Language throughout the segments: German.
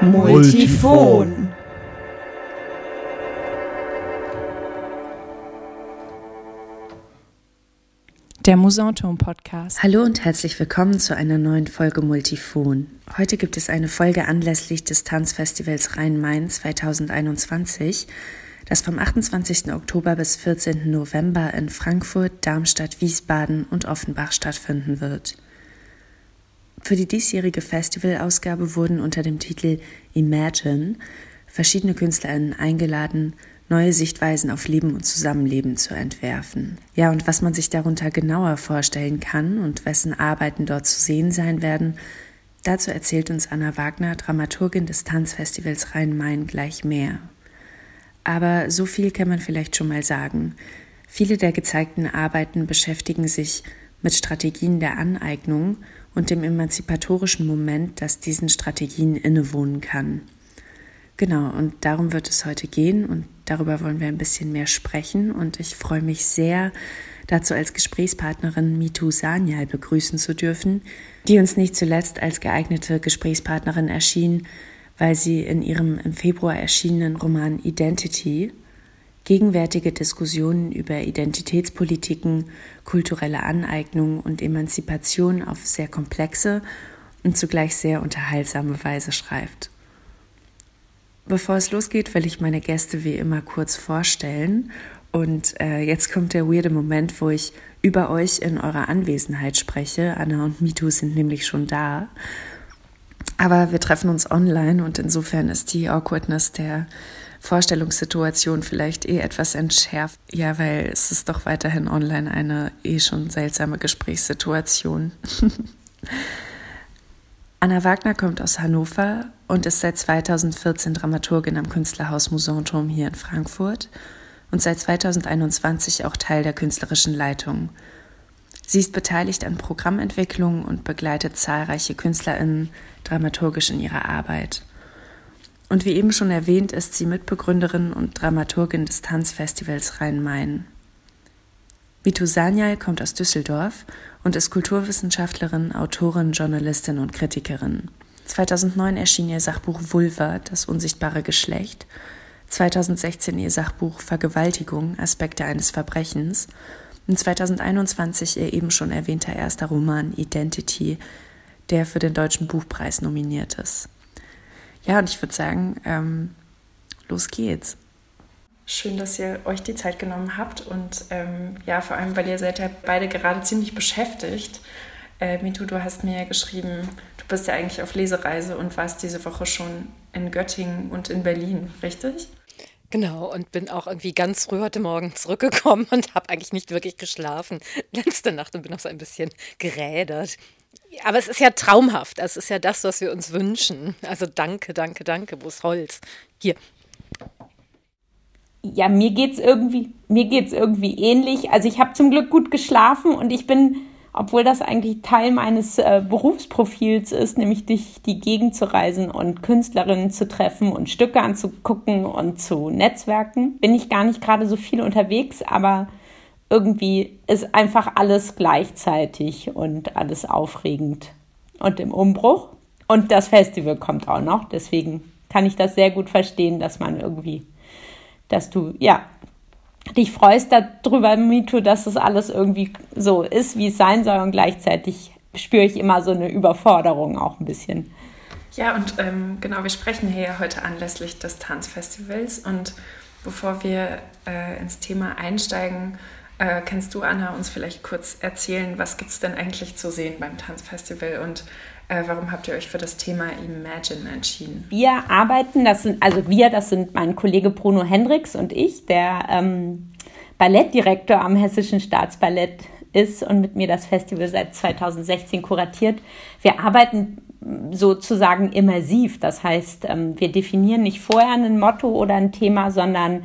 Multifon. Der Musanturm Podcast. Hallo und herzlich willkommen zu einer neuen Folge Multifon. Heute gibt es eine Folge anlässlich des Tanzfestivals Rhein-Main 2021, das vom 28. Oktober bis 14. November in Frankfurt, Darmstadt, Wiesbaden und Offenbach stattfinden wird. Für die diesjährige Festivalausgabe wurden unter dem Titel Imagine verschiedene KünstlerInnen eingeladen, neue Sichtweisen auf Leben und Zusammenleben zu entwerfen. Ja, und was man sich darunter genauer vorstellen kann und wessen Arbeiten dort zu sehen sein werden, dazu erzählt uns Anna Wagner, Dramaturgin des Tanzfestivals Rhein-Main, gleich mehr. Aber so viel kann man vielleicht schon mal sagen. Viele der gezeigten Arbeiten beschäftigen sich mit Strategien der Aneignung und dem emanzipatorischen Moment, das diesen Strategien innewohnen kann. Genau, und darum wird es heute gehen und darüber wollen wir ein bisschen mehr sprechen und ich freue mich sehr, dazu als Gesprächspartnerin Mitu Sanyal begrüßen zu dürfen, die uns nicht zuletzt als geeignete Gesprächspartnerin erschien, weil sie in ihrem im Februar erschienenen Roman Identity gegenwärtige Diskussionen über Identitätspolitiken, kulturelle Aneignung und Emanzipation auf sehr komplexe und zugleich sehr unterhaltsame Weise schreibt. Bevor es losgeht, will ich meine Gäste wie immer kurz vorstellen. Und äh, jetzt kommt der weirde Moment, wo ich über euch in eurer Anwesenheit spreche. Anna und Mitu sind nämlich schon da. Aber wir treffen uns online und insofern ist die Awkwardness der Vorstellungssituation vielleicht eh etwas entschärft. Ja, weil es ist doch weiterhin online eine eh schon seltsame Gesprächssituation. Anna Wagner kommt aus Hannover und ist seit 2014 Dramaturgin am Künstlerhaus Musanturm hier in Frankfurt und seit 2021 auch Teil der künstlerischen Leitung. Sie ist beteiligt an Programmentwicklung und begleitet zahlreiche KünstlerInnen dramaturgisch in ihrer Arbeit. Und wie eben schon erwähnt, ist sie Mitbegründerin und Dramaturgin des Tanzfestivals Rhein-Main. Vitu Sanyal kommt aus Düsseldorf und ist Kulturwissenschaftlerin, Autorin, Journalistin und Kritikerin. 2009 erschien ihr Sachbuch Vulva, das unsichtbare Geschlecht, 2016 ihr Sachbuch Vergewaltigung, Aspekte eines Verbrechens und 2021 ihr eben schon erwähnter erster Roman Identity, der für den Deutschen Buchpreis nominiert ist. Ja, und ich würde sagen, ähm, los geht's. Schön, dass ihr euch die Zeit genommen habt und ähm, ja, vor allem, weil ihr seid ja beide gerade ziemlich beschäftigt. Äh, Mitu, du hast mir geschrieben, du bist ja eigentlich auf Lesereise und warst diese Woche schon in Göttingen und in Berlin, richtig? Genau, und bin auch irgendwie ganz früh heute Morgen zurückgekommen und habe eigentlich nicht wirklich geschlafen letzte Nacht und bin auch so ein bisschen gerädert. Aber es ist ja traumhaft. Es ist ja das, was wir uns wünschen. Also danke, danke, danke. Wo ist Holz? Hier. Ja, mir geht's irgendwie, mir geht's irgendwie ähnlich. Also ich habe zum Glück gut geschlafen und ich bin, obwohl das eigentlich Teil meines äh, Berufsprofils ist, nämlich durch die Gegend zu reisen und Künstlerinnen zu treffen und Stücke anzugucken und zu Netzwerken, bin ich gar nicht gerade so viel unterwegs, aber irgendwie ist einfach alles gleichzeitig und alles aufregend und im Umbruch. Und das Festival kommt auch noch, deswegen kann ich das sehr gut verstehen, dass man irgendwie, dass du, ja, dich freust darüber, Mito, dass es alles irgendwie so ist, wie es sein soll. Und gleichzeitig spüre ich immer so eine Überforderung auch ein bisschen. Ja, und ähm, genau, wir sprechen hier ja heute anlässlich des Tanzfestivals. Und bevor wir äh, ins Thema einsteigen, äh, kannst du, Anna, uns vielleicht kurz erzählen, was gibt es denn eigentlich zu sehen beim Tanzfestival? Und äh, warum habt ihr euch für das Thema Imagine entschieden? Wir arbeiten, das sind, also wir, das sind mein Kollege Bruno Hendricks und ich, der ähm, Ballettdirektor am Hessischen Staatsballett ist und mit mir das Festival seit 2016 kuratiert. Wir arbeiten sozusagen immersiv. Das heißt, ähm, wir definieren nicht vorher ein Motto oder ein Thema, sondern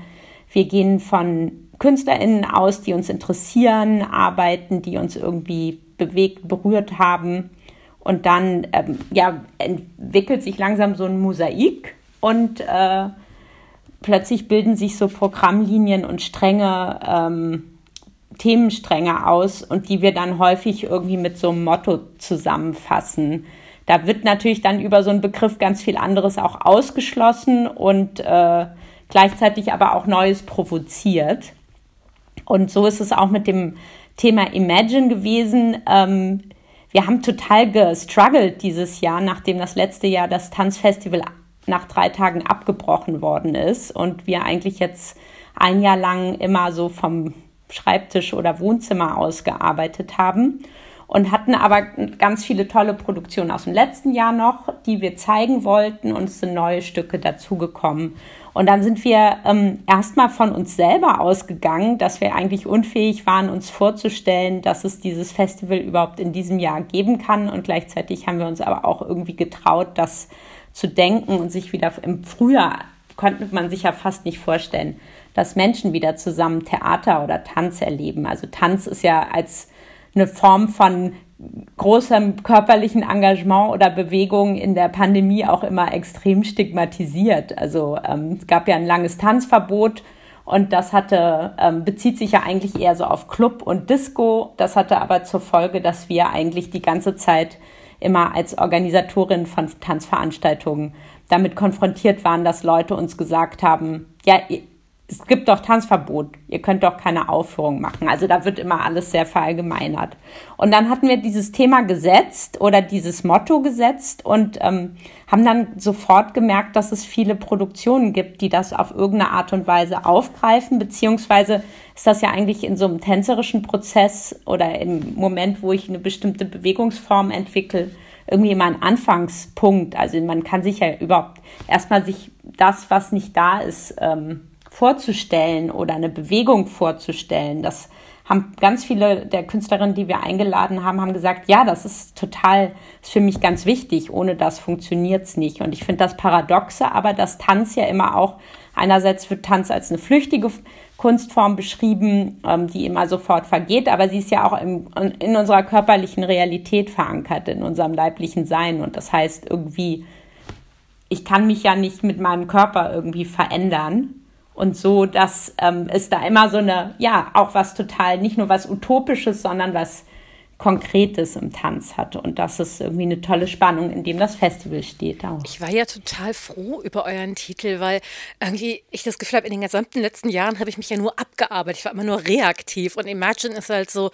wir gehen von KünstlerInnen aus, die uns interessieren, Arbeiten, die uns irgendwie bewegt, berührt haben. Und dann ähm, ja, entwickelt sich langsam so ein Mosaik und äh, plötzlich bilden sich so Programmlinien und Stränge, ähm, Themenstränge aus und die wir dann häufig irgendwie mit so einem Motto zusammenfassen. Da wird natürlich dann über so einen Begriff ganz viel anderes auch ausgeschlossen und äh, gleichzeitig aber auch Neues provoziert. Und so ist es auch mit dem Thema Imagine gewesen. Ähm, wir haben total gestruggelt dieses Jahr, nachdem das letzte Jahr das Tanzfestival nach drei Tagen abgebrochen worden ist und wir eigentlich jetzt ein Jahr lang immer so vom Schreibtisch oder Wohnzimmer aus gearbeitet haben und hatten aber ganz viele tolle Produktionen aus dem letzten Jahr noch, die wir zeigen wollten und es sind neue Stücke dazugekommen. Und dann sind wir ähm, erstmal von uns selber ausgegangen, dass wir eigentlich unfähig waren, uns vorzustellen, dass es dieses Festival überhaupt in diesem Jahr geben kann. Und gleichzeitig haben wir uns aber auch irgendwie getraut, das zu denken und sich wieder im Frühjahr konnte man sich ja fast nicht vorstellen, dass Menschen wieder zusammen Theater oder Tanz erleben. Also Tanz ist ja als eine Form von großem körperlichen Engagement oder Bewegung in der Pandemie auch immer extrem stigmatisiert. Also ähm, es gab ja ein langes Tanzverbot und das hatte, ähm, bezieht sich ja eigentlich eher so auf Club und Disco. Das hatte aber zur Folge, dass wir eigentlich die ganze Zeit immer als Organisatorin von Tanzveranstaltungen damit konfrontiert waren, dass Leute uns gesagt haben, ja, es gibt doch Tanzverbot, ihr könnt doch keine Aufführung machen. Also da wird immer alles sehr verallgemeinert. Und dann hatten wir dieses Thema gesetzt oder dieses Motto gesetzt und ähm, haben dann sofort gemerkt, dass es viele Produktionen gibt, die das auf irgendeine Art und Weise aufgreifen, beziehungsweise ist das ja eigentlich in so einem tänzerischen Prozess oder im Moment, wo ich eine bestimmte Bewegungsform entwickle, irgendwie immer ein Anfangspunkt. Also man kann sich ja überhaupt erstmal sich das, was nicht da ist, ähm, vorzustellen oder eine Bewegung vorzustellen. Das haben ganz viele der Künstlerinnen, die wir eingeladen haben, haben gesagt, ja, das ist total, ist für mich ganz wichtig. Ohne das funktioniert es nicht. Und ich finde das Paradoxe, aber dass Tanz ja immer auch, einerseits wird Tanz als eine flüchtige Kunstform beschrieben, ähm, die immer sofort vergeht, aber sie ist ja auch im, in unserer körperlichen Realität verankert, in unserem leiblichen Sein. Und das heißt irgendwie, ich kann mich ja nicht mit meinem Körper irgendwie verändern und so, dass ähm, es da immer so eine, ja, auch was total, nicht nur was Utopisches, sondern was Konkretes im Tanz hat. Und das ist irgendwie eine tolle Spannung, in dem das Festival steht auch. Ich war ja total froh über euren Titel, weil irgendwie ich das Gefühl habe, in den gesamten letzten Jahren habe ich mich ja nur abgearbeitet. Ich war immer nur reaktiv. Und Imagine ist halt so,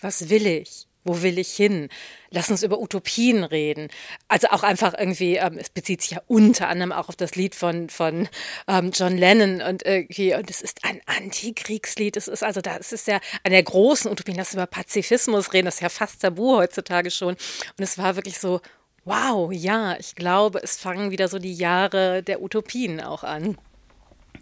was will ich? Wo will ich hin? Lass uns über Utopien reden. Also auch einfach irgendwie, ähm, es bezieht sich ja unter anderem auch auf das Lied von, von ähm, John Lennon und irgendwie, und es ist ein Antikriegslied. Es ist also da, es ist ja eine der großen Utopien. Lass uns über Pazifismus reden. Das ist ja fast tabu heutzutage schon. Und es war wirklich so, wow, ja, ich glaube, es fangen wieder so die Jahre der Utopien auch an.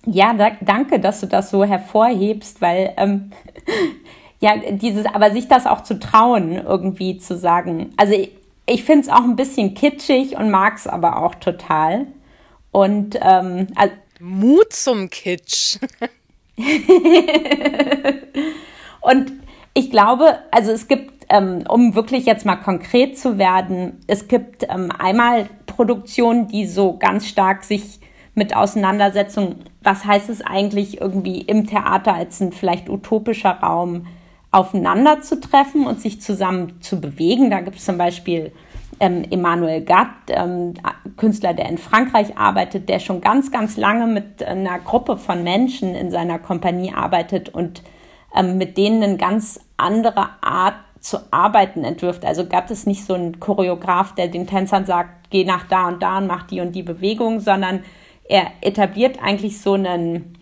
Ja, da, danke, dass du das so hervorhebst, weil ähm, ja, dieses, aber sich das auch zu trauen, irgendwie zu sagen. Also ich, ich finde es auch ein bisschen kitschig und mag es aber auch total. Und ähm, also Mut zum Kitsch. und ich glaube, also es gibt, ähm, um wirklich jetzt mal konkret zu werden, es gibt ähm, einmal Produktionen, die so ganz stark sich mit Auseinandersetzung, was heißt es eigentlich irgendwie im Theater als ein vielleicht utopischer Raum aufeinander zu treffen und sich zusammen zu bewegen. Da gibt es zum Beispiel ähm, Emmanuel Gatt, ähm, Künstler, der in Frankreich arbeitet, der schon ganz, ganz lange mit einer Gruppe von Menschen in seiner Kompanie arbeitet und ähm, mit denen eine ganz andere Art zu arbeiten entwirft. Also Gatt ist nicht so ein Choreograf, der den Tänzern sagt, geh nach da und da und mach die und die Bewegung, sondern er etabliert eigentlich so einen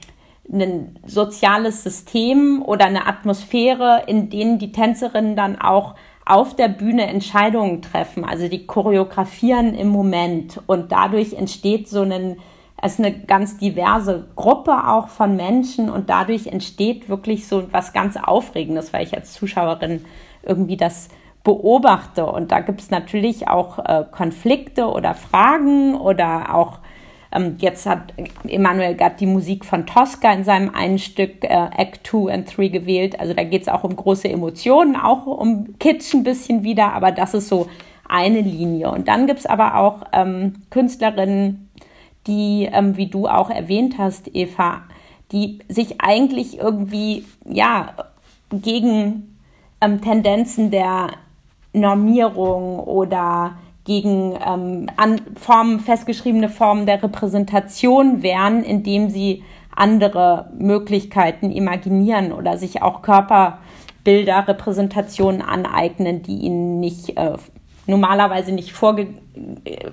ein soziales System oder eine Atmosphäre, in denen die Tänzerinnen dann auch auf der Bühne Entscheidungen treffen. Also die choreografieren im Moment und dadurch entsteht so ein, es eine ganz diverse Gruppe auch von Menschen und dadurch entsteht wirklich so was ganz Aufregendes, weil ich als Zuschauerin irgendwie das beobachte. Und da gibt es natürlich auch äh, Konflikte oder Fragen oder auch ähm, jetzt hat Emanuel Gatt die Musik von Tosca in seinem einen Stück äh, Act 2 and 3 gewählt. Also da geht es auch um große Emotionen, auch um Kitsch ein bisschen wieder, aber das ist so eine Linie. Und dann gibt es aber auch ähm, Künstlerinnen, die, ähm, wie du auch erwähnt hast, Eva, die sich eigentlich irgendwie, ja, gegen ähm, Tendenzen der Normierung oder gegen ähm, an Formen, festgeschriebene Formen der Repräsentation wären, indem sie andere Möglichkeiten imaginieren oder sich auch Körperbilder, Repräsentationen aneignen, die ihnen nicht äh, normalerweise nicht vorge äh,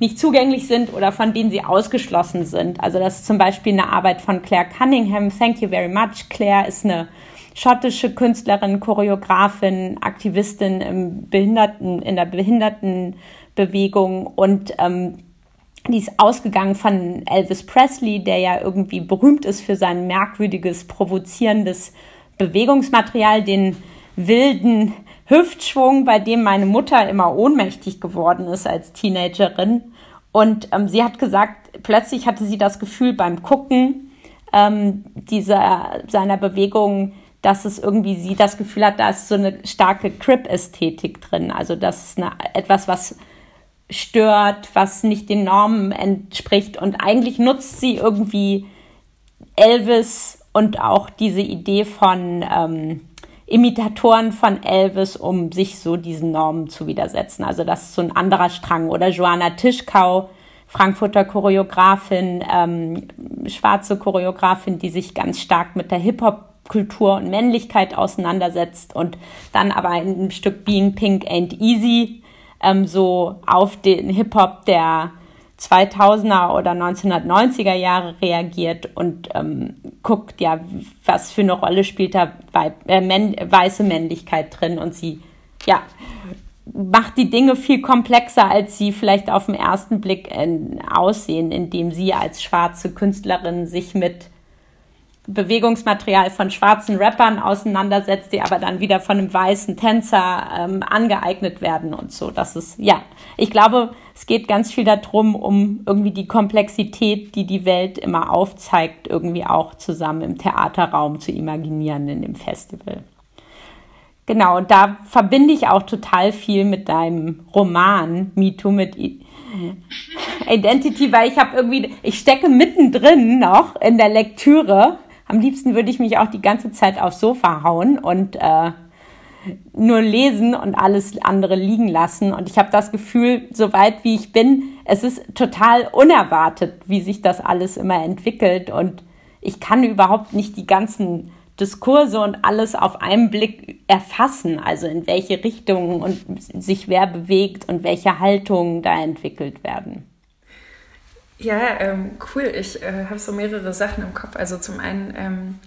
nicht zugänglich sind oder von denen sie ausgeschlossen sind. Also das ist zum Beispiel eine Arbeit von Claire Cunningham. Thank you very much. Claire ist eine schottische Künstlerin, Choreografin, Aktivistin im Behinderten, in der Behindertenbewegung und ähm, die ist ausgegangen von Elvis Presley, der ja irgendwie berühmt ist für sein merkwürdiges, provozierendes Bewegungsmaterial, den wilden Hüftschwung, bei dem meine Mutter immer ohnmächtig geworden ist als Teenagerin. Und ähm, sie hat gesagt, plötzlich hatte sie das Gefühl beim Gucken ähm, dieser, seiner Bewegung, dass es irgendwie sie das Gefühl hat, da ist so eine starke Crip-Ästhetik drin. Also das ist eine, etwas, was stört, was nicht den Normen entspricht. Und eigentlich nutzt sie irgendwie Elvis und auch diese Idee von ähm, Imitatoren von Elvis, um sich so diesen Normen zu widersetzen. Also das ist so ein anderer Strang. Oder Joanna Tischkau, Frankfurter Choreografin, ähm, schwarze Choreografin, die sich ganz stark mit der Hip-Hop-Kultur und Männlichkeit auseinandersetzt und dann aber in einem Stück Being Pink Ain't Easy ähm, so auf den Hip-Hop der 2000er oder 1990er Jahre reagiert und ähm, guckt, ja, was für eine Rolle spielt da äh, männ weiße Männlichkeit drin und sie, ja, macht die Dinge viel komplexer, als sie vielleicht auf den ersten Blick äh, aussehen, indem sie als schwarze Künstlerin sich mit Bewegungsmaterial von schwarzen Rappern auseinandersetzt, die aber dann wieder von einem weißen Tänzer ähm, angeeignet werden und so. Das ist, ja, ich glaube, es geht ganz viel darum, um irgendwie die Komplexität, die die Welt immer aufzeigt, irgendwie auch zusammen im Theaterraum zu imaginieren in dem Festival. Genau, und da verbinde ich auch total viel mit deinem Roman Me Too, mit Identity, weil ich habe irgendwie, ich stecke mittendrin noch in der Lektüre am liebsten würde ich mich auch die ganze Zeit aufs Sofa hauen und äh, nur lesen und alles andere liegen lassen. Und ich habe das Gefühl, so weit wie ich bin, es ist total unerwartet, wie sich das alles immer entwickelt. Und ich kann überhaupt nicht die ganzen Diskurse und alles auf einen Blick erfassen, also in welche Richtungen und sich wer bewegt und welche Haltungen da entwickelt werden. Ja, ähm, cool. Ich äh, habe so mehrere Sachen im Kopf. Also zum einen, ähm,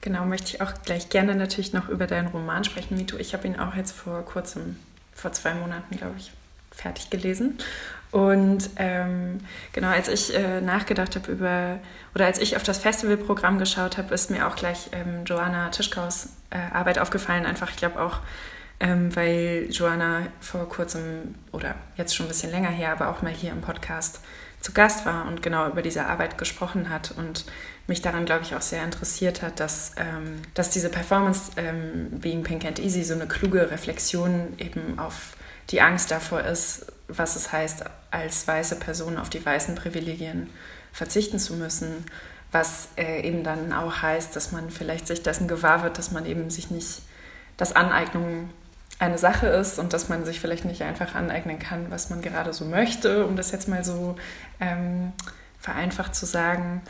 genau, möchte ich auch gleich gerne natürlich noch über deinen Roman sprechen, Mito. Ich habe ihn auch jetzt vor kurzem, vor zwei Monaten, glaube ich, fertig gelesen. Und ähm, genau, als ich äh, nachgedacht habe über, oder als ich auf das Festivalprogramm geschaut habe, ist mir auch gleich ähm, Joanna Tischkaus äh, Arbeit aufgefallen. Einfach, ich glaube auch, ähm, weil Joanna vor kurzem oder jetzt schon ein bisschen länger her, aber auch mal hier im Podcast zu Gast war und genau über diese Arbeit gesprochen hat und mich daran, glaube ich, auch sehr interessiert hat, dass, ähm, dass diese Performance ähm, Being Pink and Easy so eine kluge Reflexion eben auf die Angst davor ist, was es heißt, als weiße Person auf die weißen Privilegien verzichten zu müssen, was äh, eben dann auch heißt, dass man vielleicht sich dessen gewahr wird, dass man eben sich nicht, dass Aneignung eine Sache ist und dass man sich vielleicht nicht einfach aneignen kann, was man gerade so möchte, um das jetzt mal so ähm, vereinfacht zu sagen.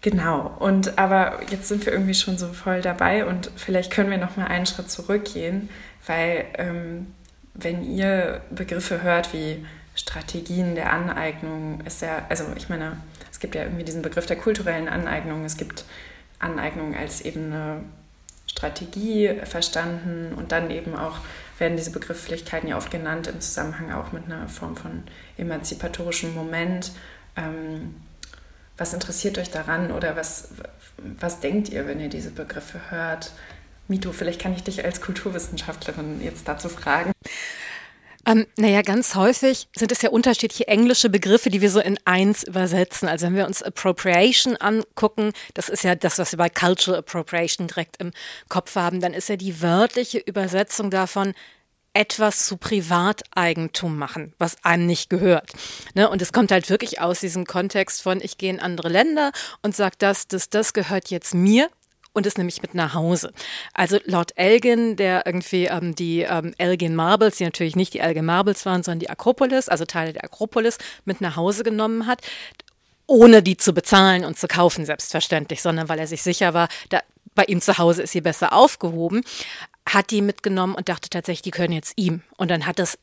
Genau, und aber jetzt sind wir irgendwie schon so voll dabei und vielleicht können wir noch mal einen Schritt zurückgehen, weil ähm, wenn ihr Begriffe hört wie Strategien der Aneignung, ist ja, also ich meine, es gibt ja irgendwie diesen Begriff der kulturellen Aneignung, es gibt Aneignung als eben eine Strategie verstanden und dann eben auch werden diese Begrifflichkeiten ja oft genannt im Zusammenhang auch mit einer Form von emanzipatorischem Moment. Ähm, was interessiert euch daran oder was, was denkt ihr, wenn ihr diese Begriffe hört? Mito, vielleicht kann ich dich als Kulturwissenschaftlerin jetzt dazu fragen. Ähm, naja, ganz häufig sind es ja unterschiedliche englische Begriffe, die wir so in eins übersetzen. Also wenn wir uns Appropriation angucken, das ist ja das, was wir bei Cultural Appropriation direkt im Kopf haben, dann ist ja die wörtliche Übersetzung davon etwas zu Privateigentum machen, was einem nicht gehört. Ne? Und es kommt halt wirklich aus diesem Kontext von, ich gehe in andere Länder und sage, das, das, das gehört jetzt mir und es nämlich mit nach Hause. Also Lord Elgin, der irgendwie ähm, die ähm, Elgin Marbles, die natürlich nicht die Elgin Marbles waren, sondern die Akropolis, also Teile der Akropolis, mit nach Hause genommen hat ohne die zu bezahlen und zu kaufen, selbstverständlich, sondern weil er sich sicher war, da, bei ihm zu Hause ist sie besser aufgehoben hat die mitgenommen und dachte tatsächlich, die können jetzt ihm. Und dann hat das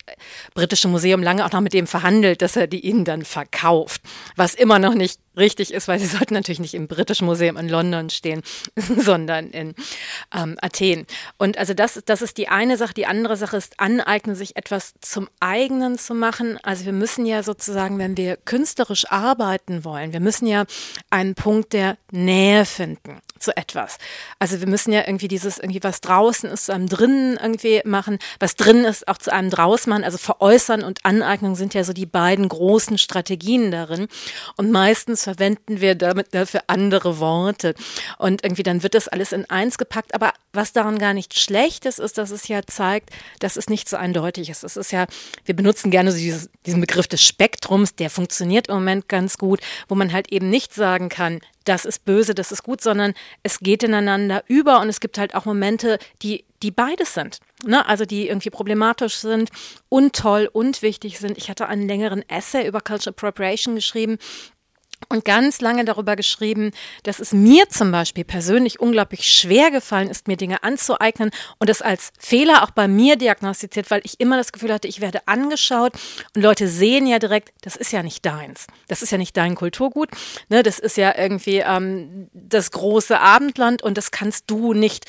britische Museum lange auch noch mit dem verhandelt, dass er die ihnen dann verkauft. Was immer noch nicht richtig ist, weil sie sollten natürlich nicht im britischen Museum in London stehen, sondern in ähm, Athen. Und also das, das ist die eine Sache. Die andere Sache ist, aneignen, sich etwas zum eigenen zu machen. Also wir müssen ja sozusagen, wenn wir künstlerisch arbeiten wollen, wir müssen ja einen Punkt der Nähe finden zu etwas. Also wir müssen ja irgendwie dieses, irgendwie was draußen ist, zu einem drinnen irgendwie machen, was drinnen ist, auch zu einem draus machen. Also veräußern und Aneignung sind ja so die beiden großen Strategien darin. Und meistens verwenden wir damit dafür andere Worte. Und irgendwie dann wird das alles in eins gepackt. Aber was daran gar nicht schlecht ist, ist, dass es ja zeigt, dass es nicht so eindeutig ist. Es ist ja, wir benutzen gerne so dieses, diesen Begriff des Spektrums, der funktioniert im Moment ganz gut, wo man halt eben nicht sagen kann, das ist böse, das ist gut, sondern es geht ineinander über und es gibt halt auch Momente, die, die beides sind. Ne? Also die irgendwie problematisch sind und toll und wichtig sind. Ich hatte einen längeren Essay über Cultural Appropriation geschrieben, und ganz lange darüber geschrieben, dass es mir zum Beispiel persönlich unglaublich schwer gefallen ist, mir Dinge anzueignen und es als Fehler auch bei mir diagnostiziert, weil ich immer das Gefühl hatte, ich werde angeschaut. Und Leute sehen ja direkt, das ist ja nicht deins, das ist ja nicht dein Kulturgut, ne, das ist ja irgendwie ähm, das große Abendland und das kannst du nicht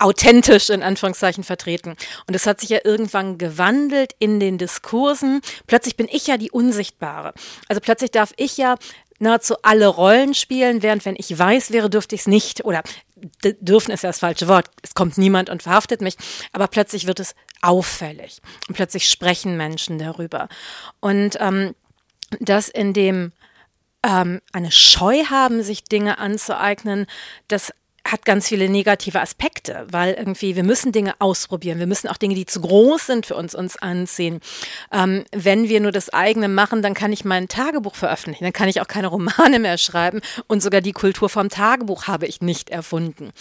authentisch in Anführungszeichen vertreten. Und es hat sich ja irgendwann gewandelt in den Diskursen. Plötzlich bin ich ja die Unsichtbare. Also plötzlich darf ich ja nahezu alle Rollen spielen, während wenn ich weiß wäre, dürfte ich es nicht. Oder dürfen ist ja das falsche Wort. Es kommt niemand und verhaftet mich. Aber plötzlich wird es auffällig. Und plötzlich sprechen Menschen darüber. Und ähm, das in dem ähm, eine Scheu haben, sich Dinge anzueignen, das hat ganz viele negative Aspekte, weil irgendwie wir müssen Dinge ausprobieren, wir müssen auch Dinge, die zu groß sind für uns, uns anziehen. Ähm, wenn wir nur das eigene machen, dann kann ich mein Tagebuch veröffentlichen, dann kann ich auch keine Romane mehr schreiben und sogar die Kultur vom Tagebuch habe ich nicht erfunden.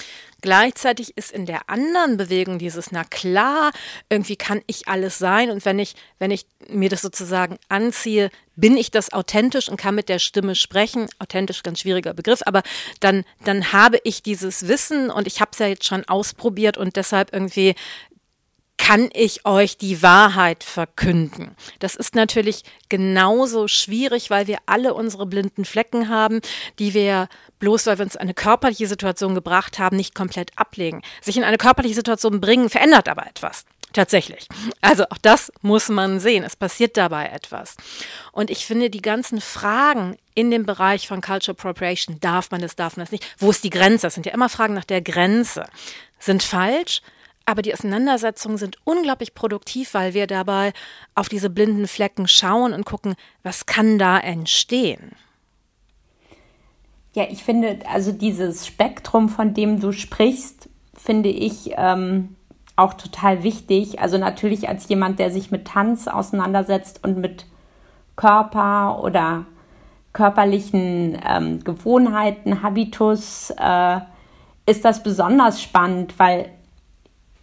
Gleichzeitig ist in der anderen Bewegung dieses, na klar, irgendwie kann ich alles sein und wenn ich, wenn ich mir das sozusagen anziehe, bin ich das authentisch und kann mit der Stimme sprechen. Authentisch, ganz schwieriger Begriff, aber dann, dann habe ich dieses Wissen und ich habe es ja jetzt schon ausprobiert und deshalb irgendwie kann ich euch die Wahrheit verkünden. Das ist natürlich genauso schwierig, weil wir alle unsere blinden Flecken haben, die wir bloß weil wir uns eine körperliche Situation gebracht haben, nicht komplett ablegen. Sich in eine körperliche Situation bringen, verändert aber etwas. Tatsächlich. Also auch das muss man sehen. Es passiert dabei etwas. Und ich finde, die ganzen Fragen in dem Bereich von Cultural Appropriation, darf man das, darf man das nicht, wo ist die Grenze? Das sind ja immer Fragen nach der Grenze, sind falsch, aber die Auseinandersetzungen sind unglaublich produktiv, weil wir dabei auf diese blinden Flecken schauen und gucken, was kann da entstehen. Ja, ich finde, also dieses Spektrum, von dem du sprichst, finde ich ähm, auch total wichtig. Also natürlich als jemand, der sich mit Tanz auseinandersetzt und mit Körper oder körperlichen ähm, Gewohnheiten, Habitus, äh, ist das besonders spannend, weil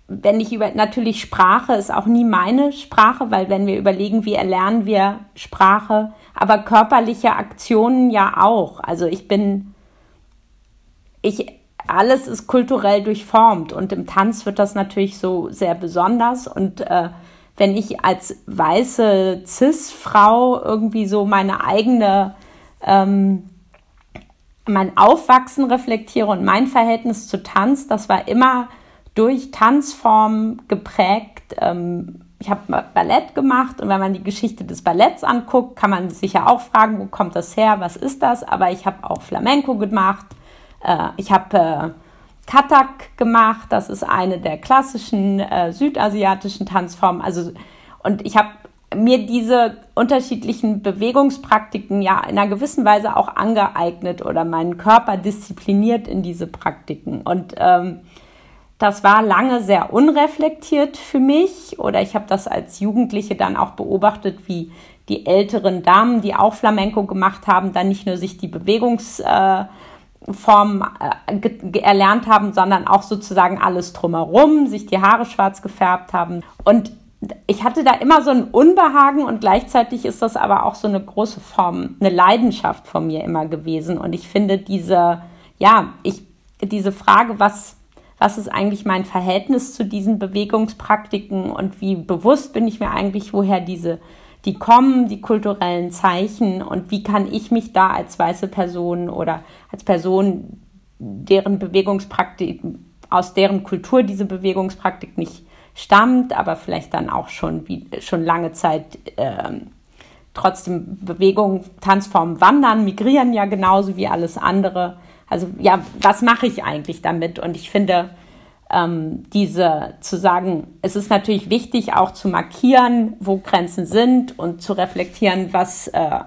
wenn ich über, natürlich Sprache ist auch nie meine Sprache, weil wenn wir überlegen, wie erlernen wir Sprache, aber körperliche Aktionen ja auch. Also ich bin, ich, alles ist kulturell durchformt und im Tanz wird das natürlich so sehr besonders und äh, wenn ich als weiße Cis-Frau irgendwie so meine eigene, ähm, mein Aufwachsen reflektiere und mein Verhältnis zu Tanz, das war immer durch Tanzform geprägt. Ähm, ich habe Ballett gemacht und wenn man die Geschichte des Balletts anguckt, kann man sich ja auch fragen, wo kommt das her, was ist das? Aber ich habe auch Flamenco gemacht, äh, ich habe äh, Katak gemacht, das ist eine der klassischen äh, südasiatischen Tanzformen. Also und ich habe mir diese unterschiedlichen Bewegungspraktiken ja in einer gewissen Weise auch angeeignet oder meinen Körper diszipliniert in diese Praktiken und ähm, das war lange sehr unreflektiert für mich oder ich habe das als Jugendliche dann auch beobachtet, wie die älteren Damen, die auch Flamenco gemacht haben, dann nicht nur sich die Bewegungs, äh, Formen äh, erlernt haben, sondern auch sozusagen alles drumherum, sich die Haare schwarz gefärbt haben. Und ich hatte da immer so ein Unbehagen und gleichzeitig ist das aber auch so eine große Form, eine Leidenschaft von mir immer gewesen. Und ich finde diese, ja, ich, diese Frage, was, was ist eigentlich mein Verhältnis zu diesen Bewegungspraktiken und wie bewusst bin ich mir eigentlich, woher diese, die kommen, die kulturellen Zeichen und wie kann ich mich da als weiße Person oder als Person, deren Bewegungspraktik, aus deren Kultur diese Bewegungspraktik nicht stammt, aber vielleicht dann auch schon, wie, schon lange Zeit ähm, trotzdem Bewegung, Tanzformen wandern, migrieren ja genauso wie alles andere. Also ja, was mache ich eigentlich damit? Und ich finde, ähm, diese zu sagen, es ist natürlich wichtig auch zu markieren, wo Grenzen sind und zu reflektieren, was äh,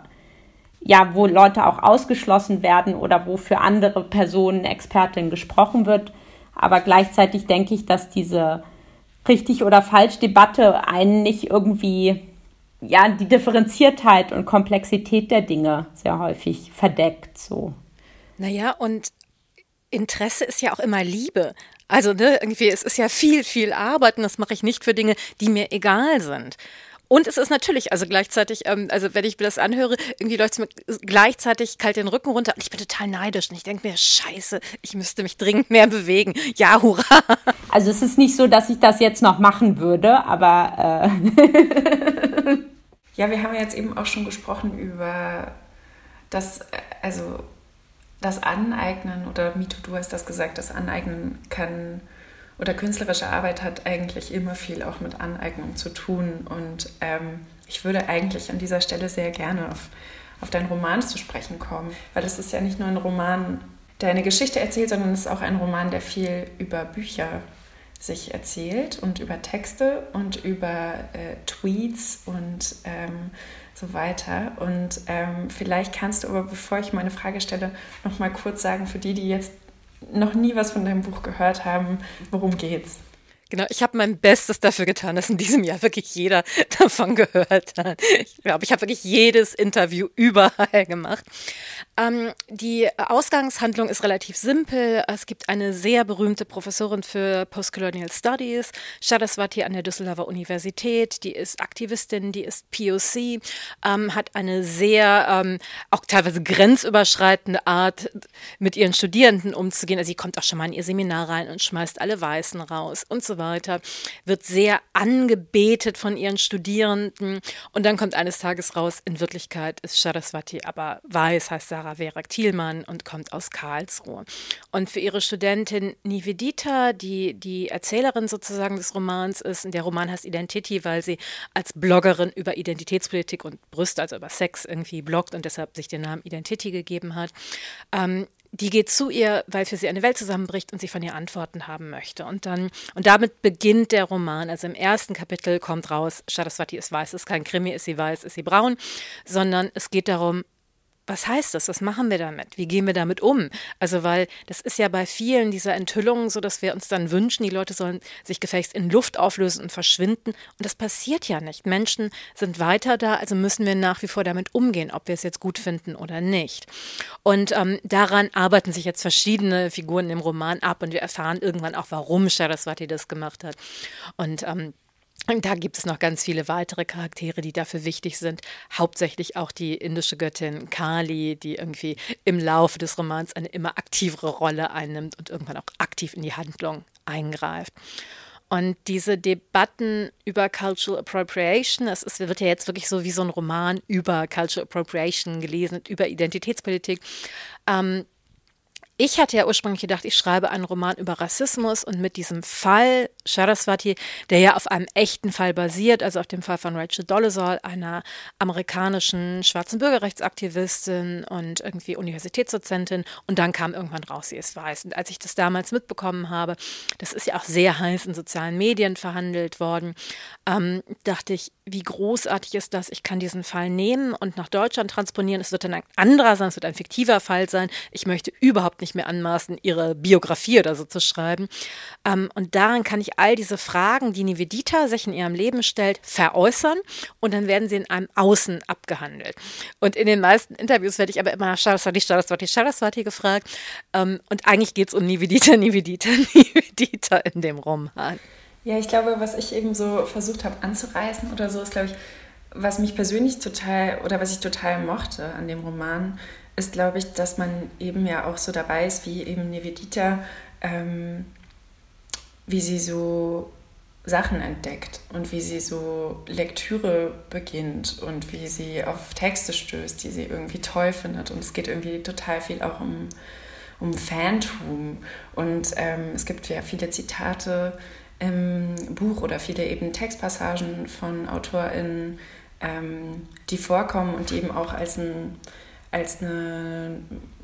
ja, wo Leute auch ausgeschlossen werden oder wo für andere Personen Expertin gesprochen wird. Aber gleichzeitig denke ich, dass diese richtig oder falsch Debatte einen nicht irgendwie, ja, die Differenziertheit und Komplexität der Dinge sehr häufig verdeckt, so. Naja, und Interesse ist ja auch immer Liebe. Also ne, irgendwie, es ist ja viel, viel Arbeit und das mache ich nicht für Dinge, die mir egal sind. Und es ist natürlich, also gleichzeitig, ähm, also wenn ich mir das anhöre, irgendwie läuft es mir gleichzeitig kalt den Rücken runter und ich bin total neidisch und ich denke mir, scheiße, ich müsste mich dringend mehr bewegen. Ja, hurra. Also es ist nicht so, dass ich das jetzt noch machen würde, aber... Äh ja, wir haben ja jetzt eben auch schon gesprochen über das, also das Aneignen oder Mito, du hast das gesagt, das Aneignen kann oder künstlerische Arbeit hat eigentlich immer viel auch mit Aneignung zu tun. Und ähm, ich würde eigentlich an dieser Stelle sehr gerne auf, auf deinen Roman zu sprechen kommen, weil es ist ja nicht nur ein Roman, der eine Geschichte erzählt, sondern es ist auch ein Roman, der viel über Bücher sich erzählt und über Texte und über äh, Tweets und ähm, so weiter. Und ähm, vielleicht kannst du aber, bevor ich meine Frage stelle, noch mal kurz sagen, für die, die jetzt noch nie was von deinem Buch gehört haben, worum geht's? Genau, ich habe mein Bestes dafür getan, dass in diesem Jahr wirklich jeder davon gehört hat. Ich glaube, ich habe wirklich jedes Interview überall gemacht. Ähm, die Ausgangshandlung ist relativ simpel. Es gibt eine sehr berühmte Professorin für Postcolonial Studies, Saraswati an der Düsseldorfer Universität. Die ist Aktivistin, die ist POC, ähm, hat eine sehr ähm, auch teilweise grenzüberschreitende Art, mit ihren Studierenden umzugehen. Also sie kommt auch schon mal in ihr Seminar rein und schmeißt alle Weißen raus und so weiter, wird sehr angebetet von ihren Studierenden und dann kommt eines Tages raus, in Wirklichkeit ist Saraswati aber weiß, heißt Sarah Vera Thielmann und kommt aus Karlsruhe. Und für ihre Studentin Nivedita, die die Erzählerin sozusagen des Romans ist, und der Roman heißt Identity, weil sie als Bloggerin über Identitätspolitik und Brüste, also über Sex irgendwie bloggt und deshalb sich den Namen Identity gegeben hat, ähm, die geht zu ihr, weil für sie eine Welt zusammenbricht und sie von ihr Antworten haben möchte. Und dann, und damit beginnt der Roman. Also im ersten Kapitel kommt raus, Saraswati ist weiß, ist kein Krimi, ist sie weiß, ist sie braun, sondern es geht darum, was heißt das? Was machen wir damit? Wie gehen wir damit um? Also, weil das ist ja bei vielen dieser Enthüllungen so, dass wir uns dann wünschen, die Leute sollen sich gefälligst in Luft auflösen und verschwinden. Und das passiert ja nicht. Menschen sind weiter da, also müssen wir nach wie vor damit umgehen, ob wir es jetzt gut finden oder nicht. Und ähm, daran arbeiten sich jetzt verschiedene Figuren im Roman ab und wir erfahren irgendwann auch, warum Saraswati das gemacht hat. Und ähm, und da gibt es noch ganz viele weitere Charaktere, die dafür wichtig sind. Hauptsächlich auch die indische Göttin Kali, die irgendwie im Laufe des Romans eine immer aktivere Rolle einnimmt und irgendwann auch aktiv in die Handlung eingreift. Und diese Debatten über Cultural Appropriation, es wird ja jetzt wirklich so wie so ein Roman über Cultural Appropriation gelesen, über Identitätspolitik. Ähm, ich hatte ja ursprünglich gedacht, ich schreibe einen Roman über Rassismus und mit diesem Fall Saraswati, der ja auf einem echten Fall basiert, also auf dem Fall von Rachel Dolezal, einer amerikanischen schwarzen Bürgerrechtsaktivistin und irgendwie Universitätsdozentin. Und dann kam irgendwann raus, sie ist weiß. Und als ich das damals mitbekommen habe, das ist ja auch sehr heiß in sozialen Medien verhandelt worden, ähm, dachte ich, wie großartig ist das, ich kann diesen Fall nehmen und nach Deutschland transponieren. Es wird dann ein anderer sein, es wird ein fiktiver Fall sein. Ich möchte überhaupt nicht mehr anmaßen, ihre Biografie oder so zu schreiben. Ähm, und daran kann ich all diese Fragen, die Nivedita sich in ihrem Leben stellt, veräußern und dann werden sie in einem Außen abgehandelt. Und in den meisten Interviews werde ich aber immer Saraswati, Saraswati, Saraswati gefragt. Ähm, und eigentlich geht es um Nivedita, Nivedita, Nivedita in dem Roman. Ja, ich glaube, was ich eben so versucht habe anzureißen oder so, ist, glaube ich, was mich persönlich total oder was ich total mochte an dem Roman, ist, glaube ich, dass man eben ja auch so dabei ist, wie eben Nivedita, ähm, wie sie so Sachen entdeckt und wie sie so Lektüre beginnt und wie sie auf Texte stößt, die sie irgendwie toll findet. Und es geht irgendwie total viel auch um, um Fantum. Und ähm, es gibt ja viele Zitate im Buch oder viele eben Textpassagen von AutorInnen, ähm, die vorkommen und die eben auch als, ein, als eine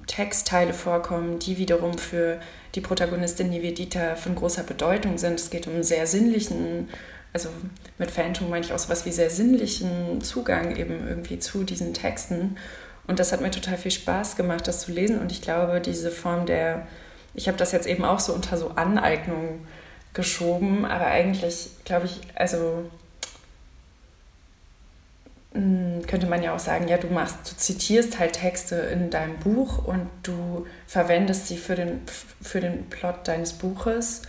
Textteile vorkommen, die wiederum für die Protagonistin Nivedita von großer Bedeutung sind. Es geht um einen sehr sinnlichen, also mit Phantom meine ich auch so was wie sehr sinnlichen Zugang eben irgendwie zu diesen Texten. Und das hat mir total viel Spaß gemacht, das zu lesen. Und ich glaube, diese Form der, ich habe das jetzt eben auch so unter so Aneignung geschoben, aber eigentlich glaube ich, also könnte man ja auch sagen, ja, du machst, du zitierst halt Texte in deinem Buch und du verwendest sie für den, für den Plot deines Buches.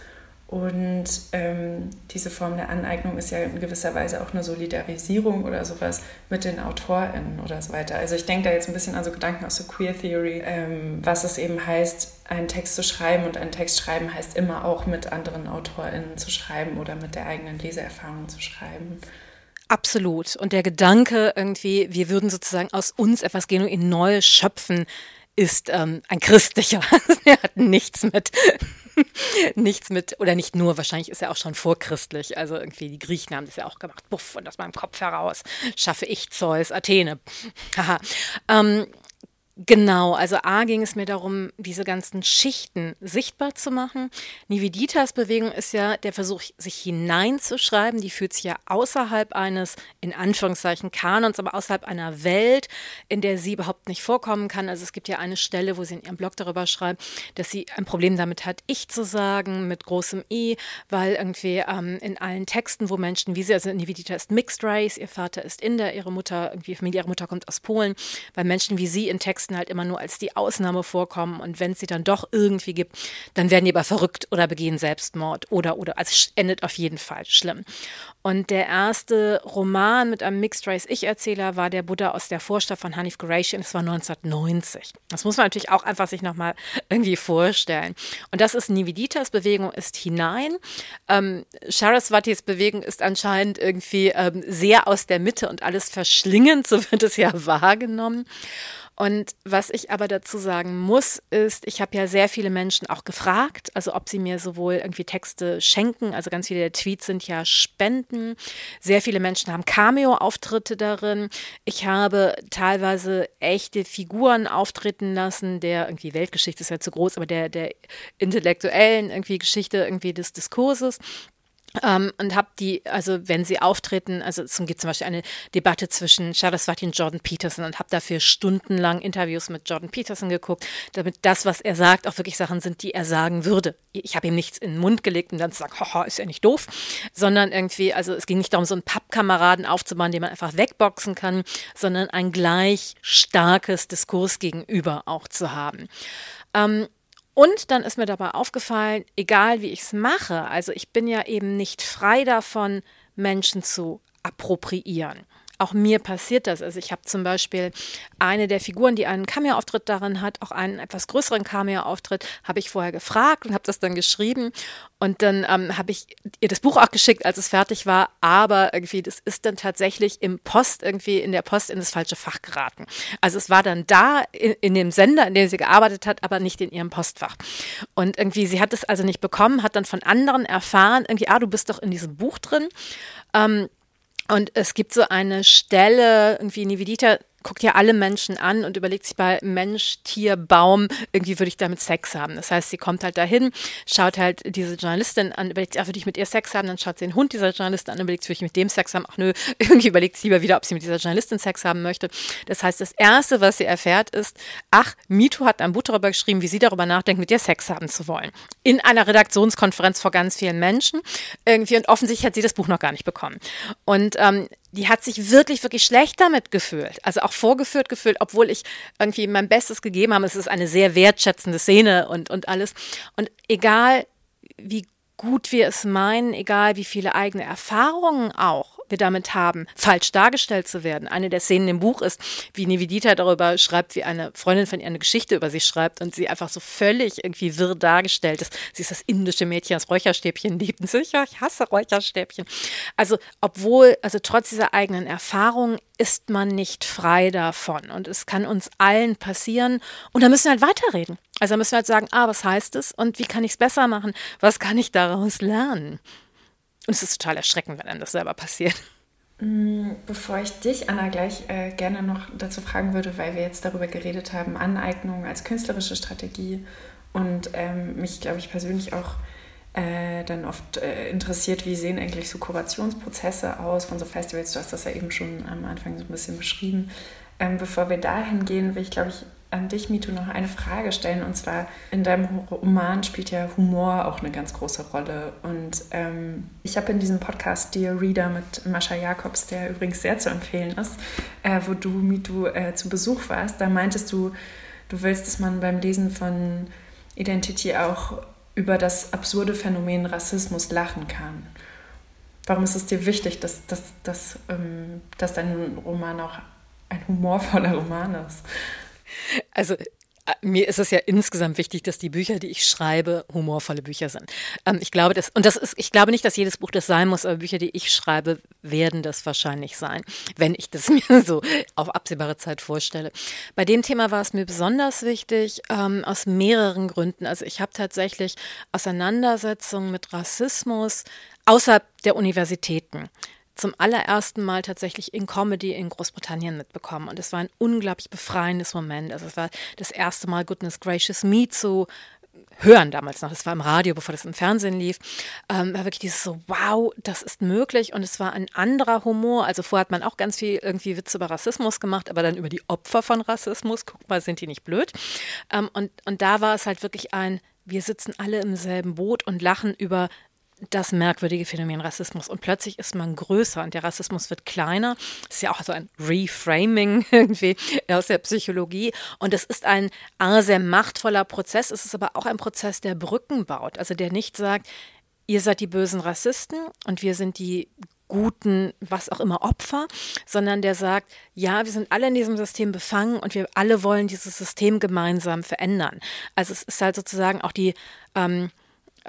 Und ähm, diese Form der Aneignung ist ja in gewisser Weise auch eine Solidarisierung oder sowas mit den AutorInnen oder so weiter. Also ich denke da jetzt ein bisschen an so Gedanken aus der Queer Theory, ähm, was es eben heißt, einen Text zu schreiben. Und einen Text schreiben heißt immer auch mit anderen AutorInnen zu schreiben oder mit der eigenen Leseerfahrung zu schreiben. Absolut. Und der Gedanke irgendwie, wir würden sozusagen aus uns etwas genuin Neues schöpfen, ist ähm, ein christlicher. er hat nichts mit, nichts mit, oder nicht nur, wahrscheinlich ist er auch schon vorchristlich. Also irgendwie die Griechen haben das ja auch gemacht. Buff, und aus meinem Kopf heraus schaffe ich Zeus, Athene. Haha. ähm, Genau, also A ging es mir darum, diese ganzen Schichten sichtbar zu machen. Nividitas Bewegung ist ja der Versuch, sich hineinzuschreiben. Die fühlt sich ja außerhalb eines, in Anführungszeichen, Kanons, aber außerhalb einer Welt, in der sie überhaupt nicht vorkommen kann. Also es gibt ja eine Stelle, wo sie in ihrem Blog darüber schreibt, dass sie ein Problem damit hat, ich zu sagen, mit großem E, weil irgendwie ähm, in allen Texten, wo Menschen wie sie, also Nividita ist Mixed Race, ihr Vater ist Inder, ihre Mutter, irgendwie Familie, ihre Mutter kommt aus Polen, weil Menschen wie sie in Texten Texten halt immer nur als die Ausnahme vorkommen und wenn es sie dann doch irgendwie gibt, dann werden die aber verrückt oder begehen Selbstmord oder oder also es endet auf jeden Fall schlimm. Und der erste Roman mit einem Mixed Race Ich-Erzähler war der Buddha aus der Vorstadt von Hanif Qureshi und es war 1990. Das muss man natürlich auch einfach sich nochmal irgendwie vorstellen. Und das ist Nividitas Bewegung ist hinein. Ähm, Saraswatis Bewegung ist anscheinend irgendwie ähm, sehr aus der Mitte und alles verschlingend, so wird es ja wahrgenommen. Und was ich aber dazu sagen muss, ist, ich habe ja sehr viele Menschen auch gefragt, also ob sie mir sowohl irgendwie Texte schenken, also ganz viele der Tweets sind ja Spenden. Sehr viele Menschen haben Cameo-Auftritte darin. Ich habe teilweise echte Figuren auftreten lassen, der irgendwie Weltgeschichte ist ja zu groß, aber der, der intellektuellen irgendwie Geschichte irgendwie des Diskurses. Ähm, und habe die, also wenn sie auftreten, also es gibt zum Beispiel eine Debatte zwischen Saraswati und Jordan Peterson und habe dafür stundenlang Interviews mit Jordan Peterson geguckt, damit das, was er sagt, auch wirklich Sachen sind, die er sagen würde. Ich habe ihm nichts in den Mund gelegt und dann zu sagen, haha, ist er nicht doof, sondern irgendwie, also es ging nicht darum, so einen Pappkameraden aufzubauen, den man einfach wegboxen kann, sondern ein gleich starkes Diskurs gegenüber auch zu haben. Ähm, und dann ist mir dabei aufgefallen, egal wie ich es mache, also ich bin ja eben nicht frei davon, Menschen zu appropriieren. Auch mir passiert das. Also ich habe zum Beispiel eine der Figuren, die einen Cameo-Auftritt darin hat, auch einen etwas größeren Cameo-Auftritt, habe ich vorher gefragt und habe das dann geschrieben. Und dann ähm, habe ich ihr das Buch auch geschickt, als es fertig war. Aber irgendwie, das ist dann tatsächlich im Post, irgendwie in der Post in das falsche Fach geraten. Also es war dann da in, in dem Sender, in dem sie gearbeitet hat, aber nicht in ihrem Postfach. Und irgendwie, sie hat es also nicht bekommen, hat dann von anderen erfahren, irgendwie, ah, du bist doch in diesem Buch drin. Ähm, und es gibt so eine Stelle, irgendwie Nivedita guckt ja alle Menschen an und überlegt sich bei Mensch, Tier, Baum, irgendwie würde ich damit Sex haben. Das heißt, sie kommt halt dahin, schaut halt diese Journalistin an, überlegt sich, ach, würde ich mit ihr Sex haben, dann schaut sie den Hund dieser Journalistin an, überlegt sich, würde ich mit dem Sex haben, ach nö, irgendwie überlegt sie lieber wieder, ob sie mit dieser Journalistin Sex haben möchte. Das heißt, das Erste, was sie erfährt, ist, ach, MeToo hat ein Buch darüber geschrieben, wie sie darüber nachdenkt, mit ihr Sex haben zu wollen. In einer Redaktionskonferenz vor ganz vielen Menschen. Irgendwie, und offensichtlich hat sie das Buch noch gar nicht bekommen. Und ähm, die hat sich wirklich, wirklich schlecht damit gefühlt. Also auch vorgeführt gefühlt, obwohl ich irgendwie mein Bestes gegeben habe. Es ist eine sehr wertschätzende Szene und, und alles. Und egal, wie gut wir es meinen, egal wie viele eigene Erfahrungen auch wir damit haben, falsch dargestellt zu werden. Eine der Szenen im Buch ist, wie Nivedita darüber schreibt, wie eine Freundin von ihr eine Geschichte über sie schreibt und sie einfach so völlig irgendwie wirr dargestellt ist. Sie ist das indische Mädchen, das Räucherstäbchen liebt. Und sicher, ich hasse Räucherstäbchen. Also, obwohl, also trotz dieser eigenen Erfahrungen ist man nicht frei davon. Und es kann uns allen passieren. Und da müssen wir halt weiterreden. Also da müssen wir halt sagen, ah, was heißt es und wie kann ich es besser machen? Was kann ich daraus lernen? Und es ist total erschreckend, wenn einem das selber passiert. Mm, bevor ich dich, Anna, gleich äh, gerne noch dazu fragen würde, weil wir jetzt darüber geredet haben, Aneignung als künstlerische Strategie und ähm, mich, glaube ich, persönlich auch äh, dann oft äh, interessiert, wie sehen eigentlich so Kurationsprozesse aus von so Festivals. Du hast das ja eben schon am Anfang so ein bisschen beschrieben. Ähm, bevor wir dahin gehen, will ich, glaube ich, an dich, Mito, noch eine Frage stellen. Und zwar, in deinem Roman spielt ja Humor auch eine ganz große Rolle. Und ähm, ich habe in diesem Podcast Dear Reader mit Mascha Jakobs, der übrigens sehr zu empfehlen ist, äh, wo du, Mito, äh, zu Besuch warst, da meintest du, du willst, dass man beim Lesen von Identity auch über das absurde Phänomen Rassismus lachen kann. Warum ist es dir wichtig, dass, dass, dass, ähm, dass dein Roman auch ein humorvoller Roman ist? Also äh, mir ist es ja insgesamt wichtig, dass die Bücher, die ich schreibe, humorvolle Bücher sind. Ähm, ich glaube, das, und das ist, ich glaube nicht, dass jedes Buch das sein muss, aber Bücher, die ich schreibe, werden das wahrscheinlich sein, wenn ich das mir so auf absehbare Zeit vorstelle. Bei dem Thema war es mir besonders wichtig, ähm, aus mehreren Gründen. Also ich habe tatsächlich Auseinandersetzungen mit Rassismus außerhalb der Universitäten zum allerersten Mal tatsächlich in Comedy in Großbritannien mitbekommen. Und es war ein unglaublich befreiendes Moment. Also es war das erste Mal Goodness Gracious Me zu hören damals noch. Das war im Radio, bevor das im Fernsehen lief. Ähm, war wirklich dieses so, wow, das ist möglich. Und es war ein anderer Humor. Also vorher hat man auch ganz viel irgendwie Witze über Rassismus gemacht, aber dann über die Opfer von Rassismus. Guck mal, sind die nicht blöd? Ähm, und, und da war es halt wirklich ein, wir sitzen alle im selben Boot und lachen über das merkwürdige Phänomen Rassismus. Und plötzlich ist man größer und der Rassismus wird kleiner. Das ist ja auch so ein Reframing irgendwie aus der Psychologie. Und es ist ein sehr machtvoller Prozess. Es ist aber auch ein Prozess, der Brücken baut. Also der nicht sagt, ihr seid die bösen Rassisten und wir sind die guten, was auch immer, Opfer, sondern der sagt, ja, wir sind alle in diesem System befangen und wir alle wollen dieses System gemeinsam verändern. Also es ist halt sozusagen auch die ähm,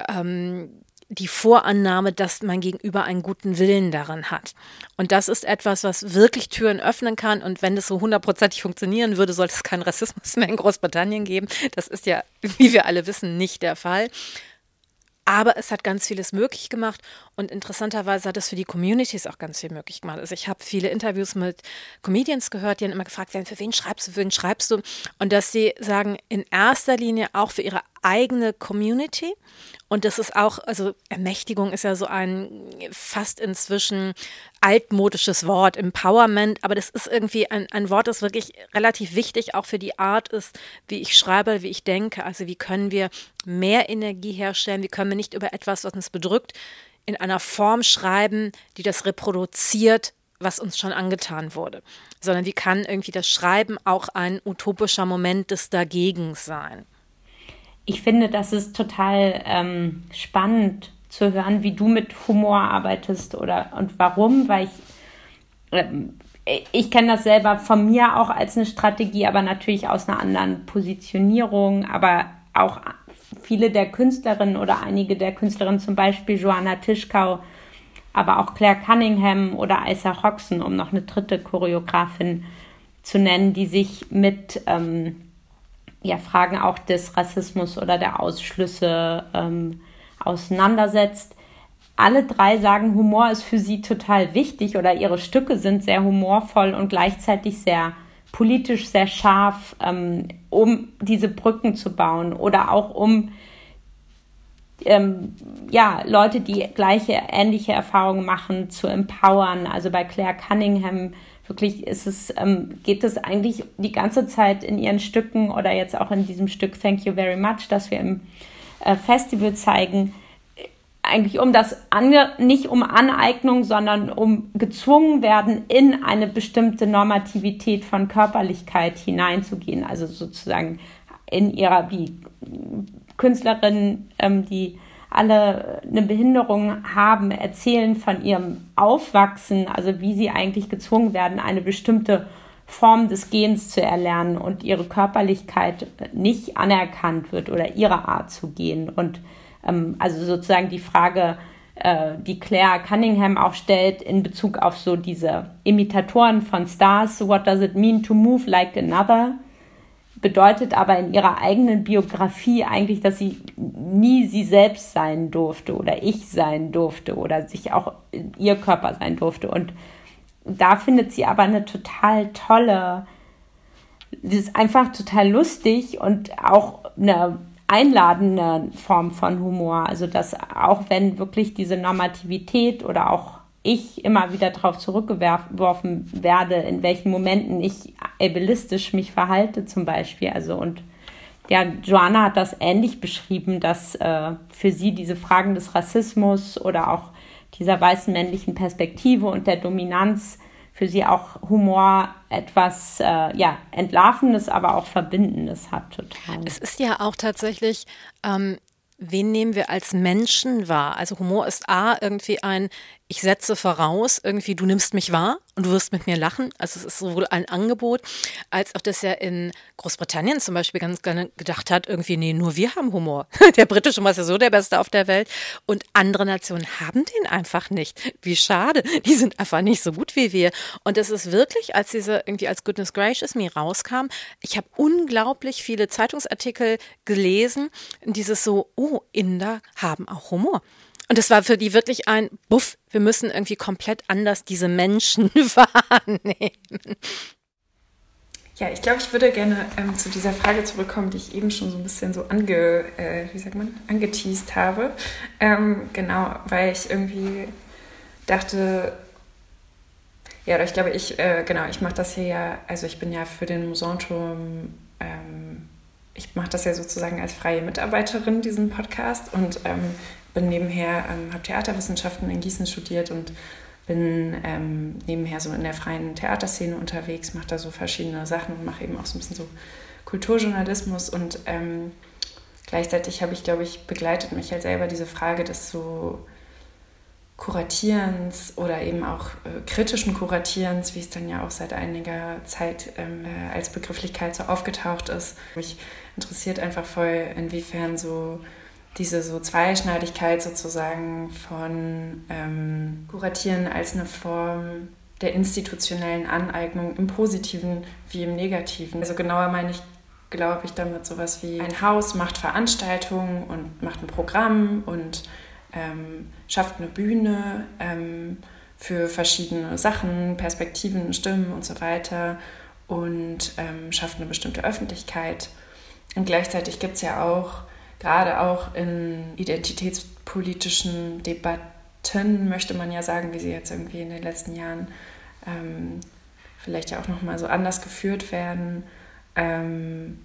ähm, die Vorannahme, dass mein Gegenüber einen guten Willen daran hat. Und das ist etwas, was wirklich Türen öffnen kann. Und wenn das so hundertprozentig funktionieren würde, sollte es keinen Rassismus mehr in Großbritannien geben. Das ist ja, wie wir alle wissen, nicht der Fall. Aber es hat ganz vieles möglich gemacht und interessanterweise hat es für die Communities auch ganz viel möglich gemacht. Also ich habe viele Interviews mit Comedians gehört, die dann immer gefragt werden, für wen schreibst du, für wen schreibst du? Und dass sie sagen, in erster Linie auch für ihre eigene Community. Und das ist auch, also Ermächtigung ist ja so ein fast inzwischen altmodisches Wort, Empowerment, aber das ist irgendwie ein, ein Wort, das wirklich relativ wichtig auch für die Art ist, wie ich schreibe, wie ich denke. Also wie können wir mehr Energie herstellen, wie können wir nicht über etwas, was uns bedrückt, in einer Form schreiben, die das reproduziert, was uns schon angetan wurde, sondern wie kann irgendwie das Schreiben auch ein utopischer Moment des Dagegens sein ich finde, das ist total ähm, spannend zu hören, wie du mit Humor arbeitest oder und warum, weil ich, äh, ich kenne das selber von mir auch als eine Strategie, aber natürlich aus einer anderen Positionierung, aber auch viele der Künstlerinnen oder einige der Künstlerinnen, zum Beispiel Joanna Tischkau, aber auch Claire Cunningham oder Isa Hoxen, um noch eine dritte Choreografin zu nennen, die sich mit ähm, ja, Fragen auch des Rassismus oder der Ausschlüsse ähm, auseinandersetzt. Alle drei sagen, Humor ist für sie total wichtig oder ihre Stücke sind sehr humorvoll und gleichzeitig sehr politisch sehr scharf, ähm, um diese Brücken zu bauen oder auch um ähm, ja, Leute, die gleiche, ähnliche Erfahrungen machen, zu empowern. Also bei Claire Cunningham wirklich ist es, ähm, geht es eigentlich die ganze Zeit in ihren Stücken oder jetzt auch in diesem Stück Thank You Very Much, das wir im äh, Festival zeigen, eigentlich um das, Ange nicht um Aneignung, sondern um gezwungen werden, in eine bestimmte Normativität von Körperlichkeit hineinzugehen. Also sozusagen in ihrer, wie Künstlerinnen, ähm, die alle eine Behinderung haben, erzählen von ihrem Aufwachsen, also wie sie eigentlich gezwungen werden, eine bestimmte Form des Gehens zu erlernen und ihre Körperlichkeit nicht anerkannt wird oder ihre Art zu gehen. Und ähm, also sozusagen die Frage, äh, die Claire Cunningham auch stellt in Bezug auf so diese Imitatoren von Stars, what does it mean to move like another? Bedeutet aber in ihrer eigenen Biografie eigentlich, dass sie nie sie selbst sein durfte oder ich sein durfte oder sich auch ihr Körper sein durfte. Und da findet sie aber eine total tolle, das ist einfach total lustig und auch eine einladende Form von Humor. Also dass auch wenn wirklich diese Normativität oder auch ich immer wieder darauf zurückgeworfen werde, in welchen Momenten ich ableistisch mich verhalte zum Beispiel. Also und ja, Joanna hat das ähnlich beschrieben, dass äh, für sie diese Fragen des Rassismus oder auch dieser weißen männlichen Perspektive und der Dominanz für sie auch Humor etwas äh, ja, Entlarvendes, aber auch Verbindendes hat total. Es ist ja auch tatsächlich ähm, wen nehmen wir als Menschen wahr? Also Humor ist A, irgendwie ein, ich setze voraus, irgendwie du nimmst mich wahr und du wirst mit mir lachen. Also es ist sowohl ein Angebot, als auch, dass er in Großbritannien zum Beispiel ganz gerne gedacht hat, irgendwie, nee, nur wir haben Humor. Der britische Humor ist ja so der Beste auf der Welt und andere Nationen haben den einfach nicht. Wie schade. Die sind einfach nicht so gut wie wir. Und es ist wirklich, als diese irgendwie als Goodness Gracious Me rauskam, ich habe unglaublich viele Zeitungsartikel gelesen, dieses so, oh, Inder haben auch Humor. Und das war für die wirklich ein Buff, wir müssen irgendwie komplett anders diese Menschen wahrnehmen. Ja, ich glaube, ich würde gerne ähm, zu dieser Frage zurückkommen, die ich eben schon so ein bisschen so ange, äh, wie sagt man, angeteased habe. Ähm, genau, weil ich irgendwie dachte, ja, ich glaube, ich, äh, genau, ich mache das hier ja, also ich bin ja für den Musanturm, ähm, ich mache das ja sozusagen als freie Mitarbeiterin, diesen Podcast und ähm, bin nebenher, ähm, habe Theaterwissenschaften in Gießen studiert und bin ähm, nebenher so in der freien Theaterszene unterwegs, mache da so verschiedene Sachen und mache eben auch so ein bisschen so Kulturjournalismus und ähm, gleichzeitig habe ich, glaube ich, begleitet mich halt selber diese Frage des so Kuratierens oder eben auch äh, kritischen Kuratierens, wie es dann ja auch seit einiger Zeit ähm, äh, als Begrifflichkeit so aufgetaucht ist. Mich interessiert einfach voll, inwiefern so diese so Zweischneidigkeit sozusagen von ähm, Kuratieren als eine Form der institutionellen Aneignung im Positiven wie im Negativen. Also genauer meine ich, glaube ich, damit sowas wie ein Haus macht Veranstaltungen und macht ein Programm und ähm, schafft eine Bühne ähm, für verschiedene Sachen, Perspektiven, Stimmen und so weiter und ähm, schafft eine bestimmte Öffentlichkeit. Und gleichzeitig gibt es ja auch gerade auch in identitätspolitischen Debatten, möchte man ja sagen, wie sie jetzt irgendwie in den letzten Jahren ähm, vielleicht ja auch nochmal so anders geführt werden, ähm,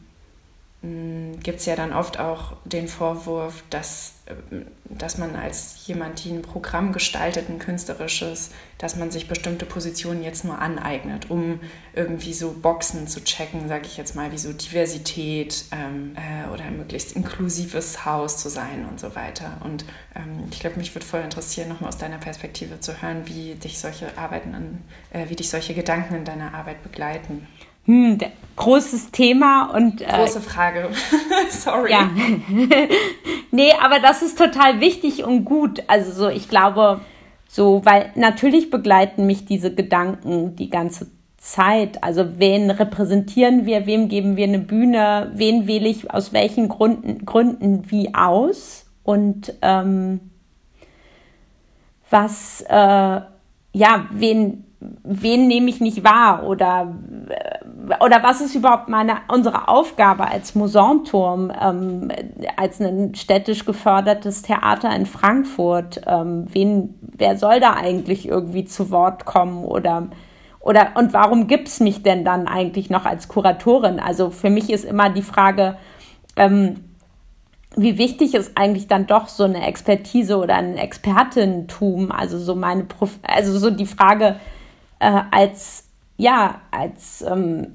gibt es ja dann oft auch den Vorwurf, dass, ähm, dass man als jemand, die ein Programm gestaltet, ein künstlerisches, dass man sich bestimmte Positionen jetzt nur aneignet, um irgendwie so Boxen zu checken, sage ich jetzt mal, wie so Diversität ähm, äh, oder ein möglichst inklusives Haus zu sein und so weiter. Und ähm, ich glaube, mich würde voll interessieren, nochmal aus deiner Perspektive zu hören, wie dich solche Arbeiten an, äh, wie dich solche Gedanken in deiner Arbeit begleiten. Hm, großes Thema und. Äh, Große Frage. Sorry. Ja. nee, aber das ist total wichtig und gut. Also so, ich glaube, so, weil natürlich begleiten mich diese Gedanken die ganze Zeit. Also wen repräsentieren wir, wem geben wir eine Bühne, wen wähle ich aus welchen Gründen, Gründen wie aus und ähm, was, äh, ja, wen, wen nehme ich nicht wahr oder äh, oder was ist überhaupt meine, unsere Aufgabe als Musanturm, ähm, als ein städtisch gefördertes Theater in Frankfurt? Ähm, wen, wer soll da eigentlich irgendwie zu Wort kommen oder, oder und warum gibt es mich denn dann eigentlich noch als Kuratorin? Also für mich ist immer die Frage, ähm, wie wichtig ist eigentlich dann doch so eine Expertise oder ein Expertentum? Also so meine, Prof also so die Frage äh, als ja als ähm,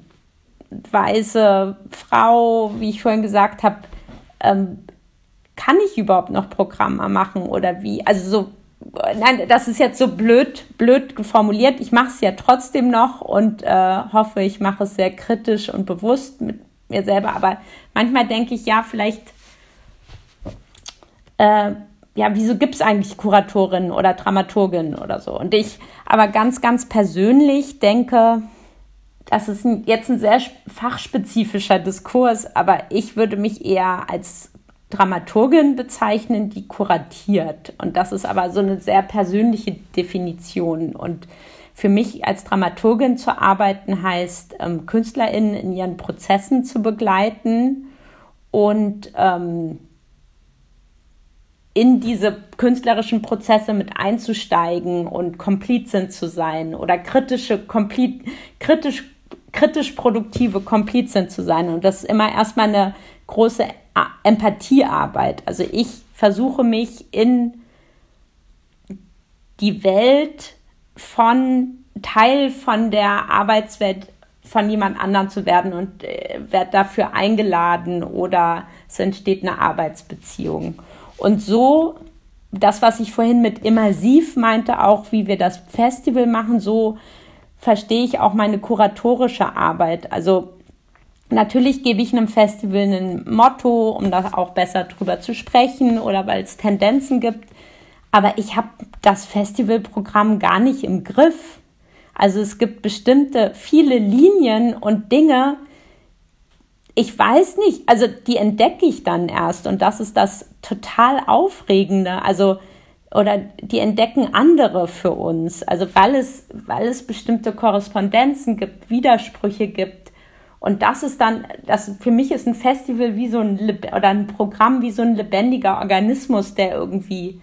weiße Frau, wie ich vorhin gesagt habe, ähm, kann ich überhaupt noch Programme machen oder wie? Also so nein, das ist jetzt so blöd, blöd formuliert. Ich mache es ja trotzdem noch und äh, hoffe, ich mache es sehr kritisch und bewusst mit mir selber. Aber manchmal denke ich, ja, vielleicht äh, ja, wieso gibt es eigentlich Kuratorinnen oder Dramaturginnen oder so? Und ich aber ganz, ganz persönlich denke, das ist jetzt ein sehr fachspezifischer Diskurs, aber ich würde mich eher als Dramaturgin bezeichnen, die kuratiert. Und das ist aber so eine sehr persönliche Definition. Und für mich als Dramaturgin zu arbeiten heißt, ähm, KünstlerInnen in ihren Prozessen zu begleiten und ähm, in diese künstlerischen Prozesse mit einzusteigen und Komplizin zu sein oder kritische, kompli kritisch, kritisch produktive Komplizin zu sein. Und das ist immer erstmal eine große Empathiearbeit. Also ich versuche mich in die Welt von Teil von der Arbeitswelt von jemand anderem zu werden und äh, werde dafür eingeladen oder es entsteht eine Arbeitsbeziehung. Und so, das, was ich vorhin mit immersiv meinte, auch wie wir das Festival machen, so verstehe ich auch meine kuratorische Arbeit. Also natürlich gebe ich einem Festival ein Motto, um da auch besser drüber zu sprechen oder weil es Tendenzen gibt. Aber ich habe das Festivalprogramm gar nicht im Griff. Also es gibt bestimmte viele Linien und Dinge, ich weiß nicht, also die entdecke ich dann erst und das ist das total Aufregende. Also, oder die entdecken andere für uns. Also, weil es, weil es bestimmte Korrespondenzen gibt, Widersprüche gibt. Und das ist dann, das für mich ist ein Festival wie so ein, oder ein Programm wie so ein lebendiger Organismus, der irgendwie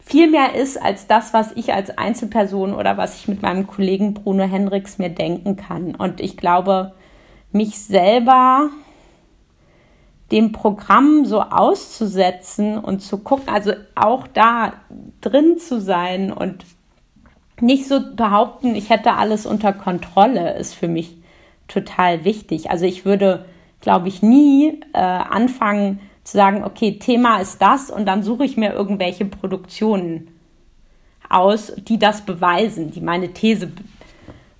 viel mehr ist als das, was ich als Einzelperson oder was ich mit meinem Kollegen Bruno Hendricks mir denken kann. Und ich glaube, mich selber dem Programm so auszusetzen und zu gucken, also auch da drin zu sein und nicht so behaupten, ich hätte alles unter Kontrolle, ist für mich total wichtig. Also ich würde, glaube ich, nie äh, anfangen zu sagen, okay, Thema ist das und dann suche ich mir irgendwelche Produktionen aus, die das beweisen, die meine These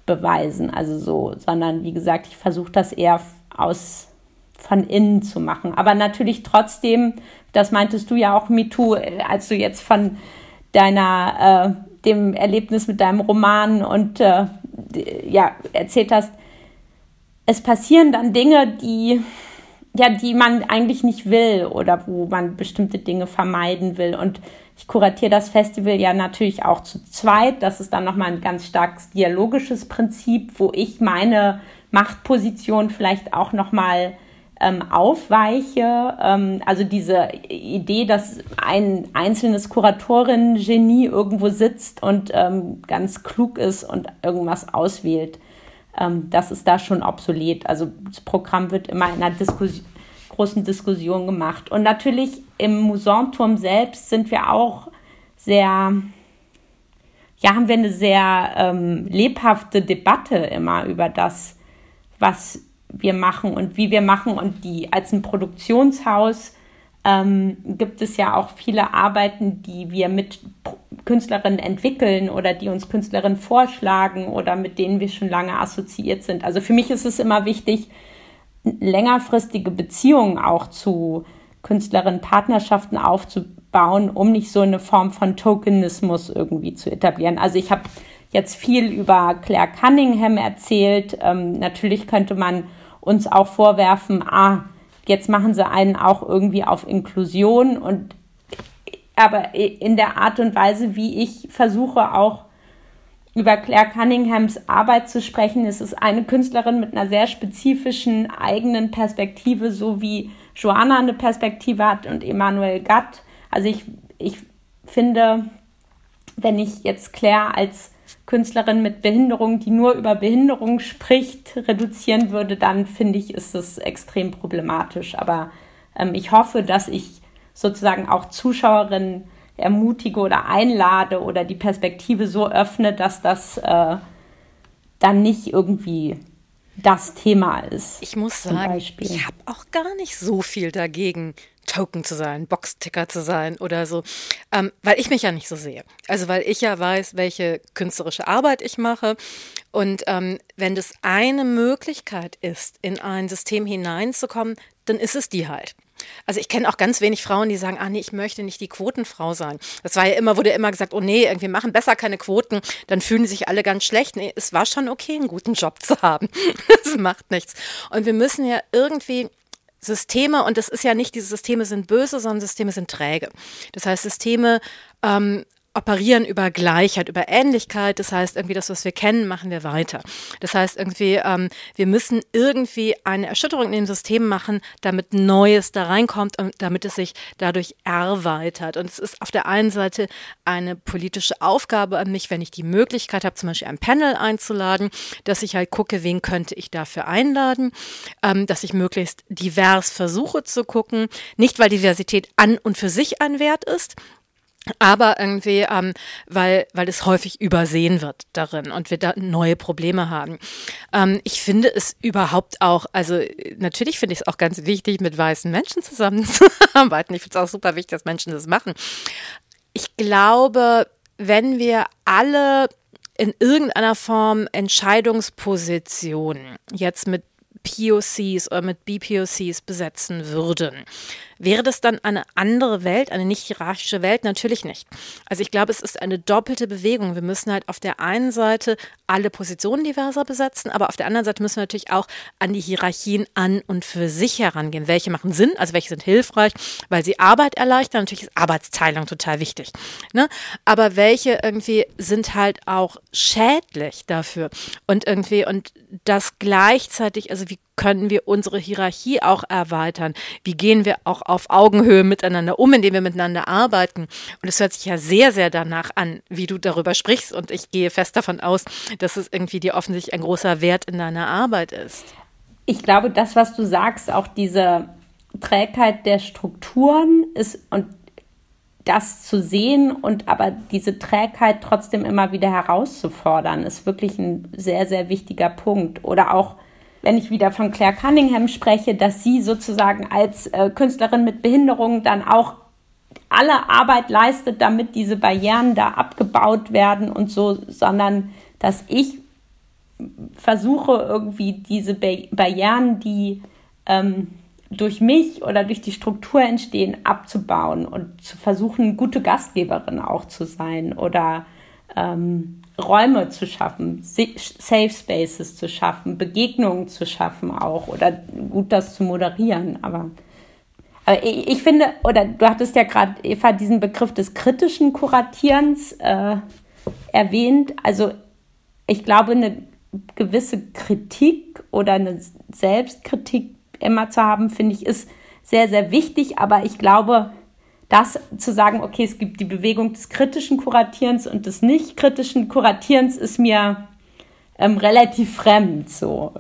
beweisen. Also so, sondern wie gesagt, ich versuche das eher aus von innen zu machen. Aber natürlich trotzdem, das meintest du ja auch, MeToo, als du jetzt von deiner, äh, dem Erlebnis mit deinem Roman und äh, ja, erzählt hast, es passieren dann Dinge, die, ja, die man eigentlich nicht will oder wo man bestimmte Dinge vermeiden will. Und ich kuratiere das Festival ja natürlich auch zu zweit. Das ist dann nochmal ein ganz starkes dialogisches Prinzip, wo ich meine Machtposition vielleicht auch nochmal ähm, aufweiche. Ähm, also diese Idee, dass ein einzelnes Kuratorin-Genie irgendwo sitzt und ähm, ganz klug ist und irgendwas auswählt, ähm, das ist da schon obsolet. Also das Programm wird immer in einer Diskussion großen Diskussion gemacht. Und natürlich im Musanturm selbst sind wir auch sehr, ja, haben wir eine sehr ähm, lebhafte Debatte immer über das, was wir machen und wie wir machen. Und die als ein Produktionshaus ähm, gibt es ja auch viele Arbeiten, die wir mit Künstlerinnen entwickeln oder die uns Künstlerinnen vorschlagen oder mit denen wir schon lange assoziiert sind. Also für mich ist es immer wichtig, längerfristige Beziehungen auch zu Künstlerinnen, Partnerschaften aufzubauen, um nicht so eine Form von Tokenismus irgendwie zu etablieren. Also ich habe jetzt viel über Claire Cunningham erzählt. Ähm, natürlich könnte man uns auch vorwerfen, ah, jetzt machen sie einen auch irgendwie auf Inklusion und aber in der Art und Weise, wie ich versuche auch über Claire Cunninghams Arbeit zu sprechen. Es ist eine Künstlerin mit einer sehr spezifischen eigenen Perspektive, so wie Joanna eine Perspektive hat und Emanuel Gatt. Also ich, ich finde, wenn ich jetzt Claire als Künstlerin mit Behinderung, die nur über Behinderung spricht, reduzieren würde, dann finde ich, ist es extrem problematisch. Aber ähm, ich hoffe, dass ich sozusagen auch Zuschauerinnen ermutige oder einlade oder die Perspektive so öffne, dass das äh, dann nicht irgendwie das Thema ist. Ich muss sagen, ich habe auch gar nicht so viel dagegen, Token zu sein, Boxticker zu sein oder so, ähm, weil ich mich ja nicht so sehe. Also weil ich ja weiß, welche künstlerische Arbeit ich mache. Und ähm, wenn das eine Möglichkeit ist, in ein System hineinzukommen, dann ist es die halt. Also ich kenne auch ganz wenig Frauen, die sagen, ah nee, ich möchte nicht die Quotenfrau sein. Das war ja immer, wurde immer gesagt, oh nee, irgendwie machen besser keine Quoten, dann fühlen sich alle ganz schlecht. Nee, es war schon okay, einen guten Job zu haben. das macht nichts. Und wir müssen ja irgendwie Systeme, und das ist ja nicht, diese Systeme sind böse, sondern Systeme sind träge. Das heißt, Systeme ähm, operieren über Gleichheit, über Ähnlichkeit. Das heißt, irgendwie das, was wir kennen, machen wir weiter. Das heißt, irgendwie, ähm, wir müssen irgendwie eine Erschütterung in dem System machen, damit Neues da reinkommt und damit es sich dadurch erweitert. Und es ist auf der einen Seite eine politische Aufgabe an mich, wenn ich die Möglichkeit habe, zum Beispiel ein Panel einzuladen, dass ich halt gucke, wen könnte ich dafür einladen, ähm, dass ich möglichst divers versuche zu gucken. Nicht, weil Diversität an und für sich ein Wert ist, aber irgendwie, ähm, weil, weil es häufig übersehen wird darin und wir da neue Probleme haben. Ähm, ich finde es überhaupt auch, also natürlich finde ich es auch ganz wichtig, mit weißen Menschen zusammenzuarbeiten. Ich finde es auch super wichtig, dass Menschen das machen. Ich glaube, wenn wir alle in irgendeiner Form Entscheidungspositionen jetzt mit POCs oder mit BPOCs besetzen würden, Wäre das dann eine andere Welt, eine nicht hierarchische Welt? Natürlich nicht. Also ich glaube, es ist eine doppelte Bewegung. Wir müssen halt auf der einen Seite alle Positionen diverser besetzen, aber auf der anderen Seite müssen wir natürlich auch an die Hierarchien an und für sich herangehen. Welche machen Sinn, also welche sind hilfreich, weil sie Arbeit erleichtern. Natürlich ist Arbeitsteilung total wichtig. Ne? Aber welche irgendwie sind halt auch schädlich dafür und irgendwie und das gleichzeitig, also wie können wir unsere Hierarchie auch erweitern? Wie gehen wir auch auf Augenhöhe miteinander um, indem wir miteinander arbeiten? Und es hört sich ja sehr, sehr danach an, wie du darüber sprichst. Und ich gehe fest davon aus, dass es irgendwie dir offensichtlich ein großer Wert in deiner Arbeit ist. Ich glaube, das, was du sagst, auch diese Trägheit der Strukturen ist und das zu sehen und aber diese Trägheit trotzdem immer wieder herauszufordern, ist wirklich ein sehr, sehr wichtiger Punkt. Oder auch wenn ich wieder von Claire Cunningham spreche, dass sie sozusagen als äh, Künstlerin mit Behinderung dann auch alle Arbeit leistet, damit diese Barrieren da abgebaut werden und so, sondern dass ich versuche irgendwie diese Barrieren, die ähm, durch mich oder durch die Struktur entstehen, abzubauen und zu versuchen, gute Gastgeberin auch zu sein oder ähm, Räume zu schaffen, Safe Spaces zu schaffen, Begegnungen zu schaffen auch oder gut das zu moderieren. Aber, aber ich, ich finde, oder du hattest ja gerade, Eva, diesen Begriff des kritischen Kuratierens äh, erwähnt. Also ich glaube, eine gewisse Kritik oder eine Selbstkritik immer zu haben, finde ich, ist sehr, sehr wichtig. Aber ich glaube, das zu sagen, okay, es gibt die Bewegung des kritischen Kuratierens und des nicht kritischen Kuratierens, ist mir ähm, relativ fremd so.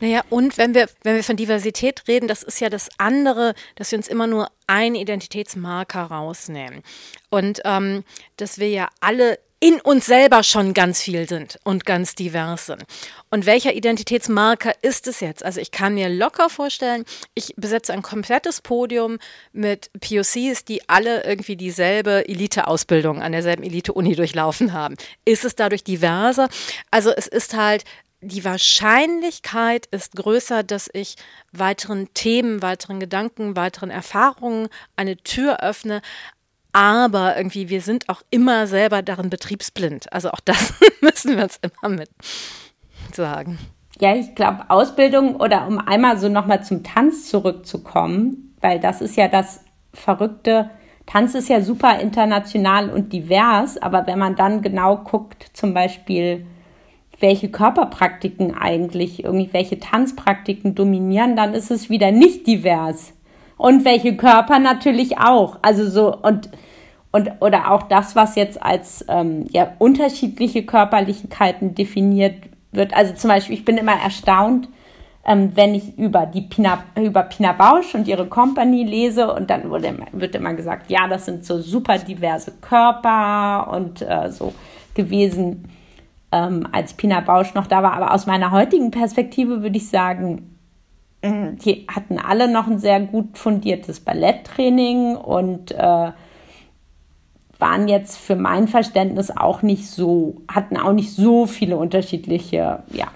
Naja, und wenn wir, wenn wir von Diversität reden, das ist ja das andere, dass wir uns immer nur einen Identitätsmarker rausnehmen. Und ähm, dass wir ja alle in uns selber schon ganz viel sind und ganz divers sind. Und welcher Identitätsmarker ist es jetzt? Also ich kann mir locker vorstellen, ich besetze ein komplettes Podium mit POCs, die alle irgendwie dieselbe Elite-Ausbildung an derselben Elite-Uni durchlaufen haben. Ist es dadurch diverser? Also es ist halt die Wahrscheinlichkeit ist größer, dass ich weiteren Themen, weiteren Gedanken, weiteren Erfahrungen eine Tür öffne, aber irgendwie, wir sind auch immer selber darin betriebsblind. Also auch das müssen wir uns immer mit sagen. Ja, ich glaube, Ausbildung oder um einmal so nochmal zum Tanz zurückzukommen, weil das ist ja das Verrückte, Tanz ist ja super international und divers, aber wenn man dann genau guckt, zum Beispiel, welche Körperpraktiken eigentlich, irgendwelche Tanzpraktiken dominieren, dann ist es wieder nicht divers. Und welche Körper natürlich auch. Also so, und, und oder auch das, was jetzt als ähm, ja, unterschiedliche Körperlichkeiten definiert wird. Also zum Beispiel, ich bin immer erstaunt, ähm, wenn ich über die Pina, über Pina Bausch und ihre Company lese und dann wurde, wird immer gesagt, ja, das sind so super diverse Körper und äh, so gewesen, ähm, als Pina Bausch noch da war. Aber aus meiner heutigen Perspektive würde ich sagen, mm, die hatten alle noch ein sehr gut fundiertes Balletttraining und äh, waren jetzt für mein Verständnis auch nicht so, hatten auch nicht so viele unterschiedliche, ja,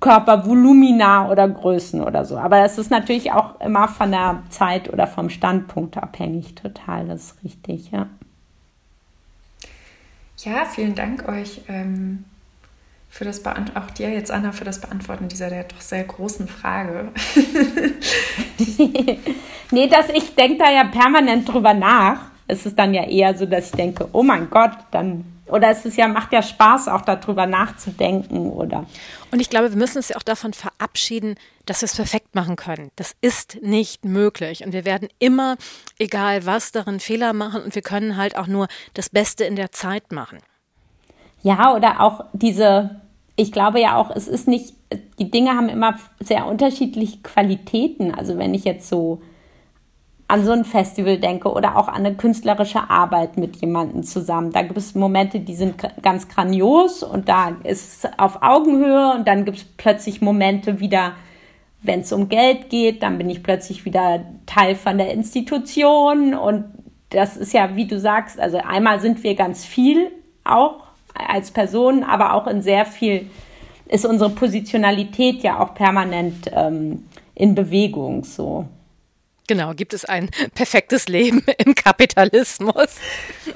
Körpervolumina oder Größen oder so. Aber es ist natürlich auch immer von der Zeit oder vom Standpunkt abhängig, total, das ist richtig, ja. Ja, vielen Dank euch ähm, für das Beant auch dir jetzt, Anna, für das Beantworten dieser der doch sehr großen Frage. nee, dass ich denke da ja permanent drüber nach. Es ist dann ja eher so, dass ich denke, oh mein Gott, dann oder es ist ja, macht ja Spaß, auch darüber nachzudenken, oder? Und ich glaube, wir müssen uns ja auch davon verabschieden, dass wir es perfekt machen können. Das ist nicht möglich. Und wir werden immer, egal was, darin Fehler machen. Und wir können halt auch nur das Beste in der Zeit machen. Ja, oder auch diese, ich glaube ja auch, es ist nicht, die Dinge haben immer sehr unterschiedliche Qualitäten. Also wenn ich jetzt so an so ein Festival denke oder auch an eine künstlerische Arbeit mit jemandem zusammen. Da gibt es Momente, die sind ganz grandios und da ist es auf Augenhöhe und dann gibt es plötzlich Momente wieder, wenn es um Geld geht, dann bin ich plötzlich wieder Teil von der Institution und das ist ja, wie du sagst, also einmal sind wir ganz viel auch als Personen, aber auch in sehr viel ist unsere Positionalität ja auch permanent ähm, in Bewegung so. Genau, gibt es ein perfektes Leben im Kapitalismus?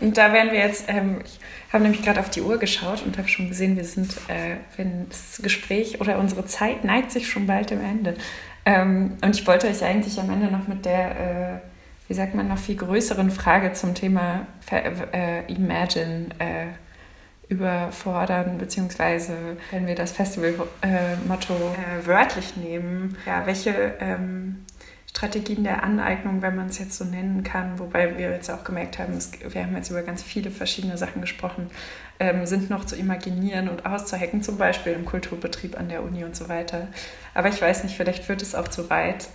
Und da werden wir jetzt, ähm, ich habe nämlich gerade auf die Uhr geschaut und habe schon gesehen, wir sind, äh, wenn das Gespräch oder unsere Zeit neigt sich schon bald am Ende. Ähm, und ich wollte euch eigentlich am Ende noch mit der, äh, wie sagt man, noch viel größeren Frage zum Thema äh, Imagine äh, überfordern, beziehungsweise wenn wir das Festival-Motto äh, wörtlich nehmen, ja, welche ähm, Strategien der Aneignung, wenn man es jetzt so nennen kann, wobei wir jetzt auch gemerkt haben, es, wir haben jetzt über ganz viele verschiedene Sachen gesprochen, ähm, sind noch zu imaginieren und auszuhacken, zum Beispiel im Kulturbetrieb an der Uni und so weiter. Aber ich weiß nicht, vielleicht wird es auch zu weit.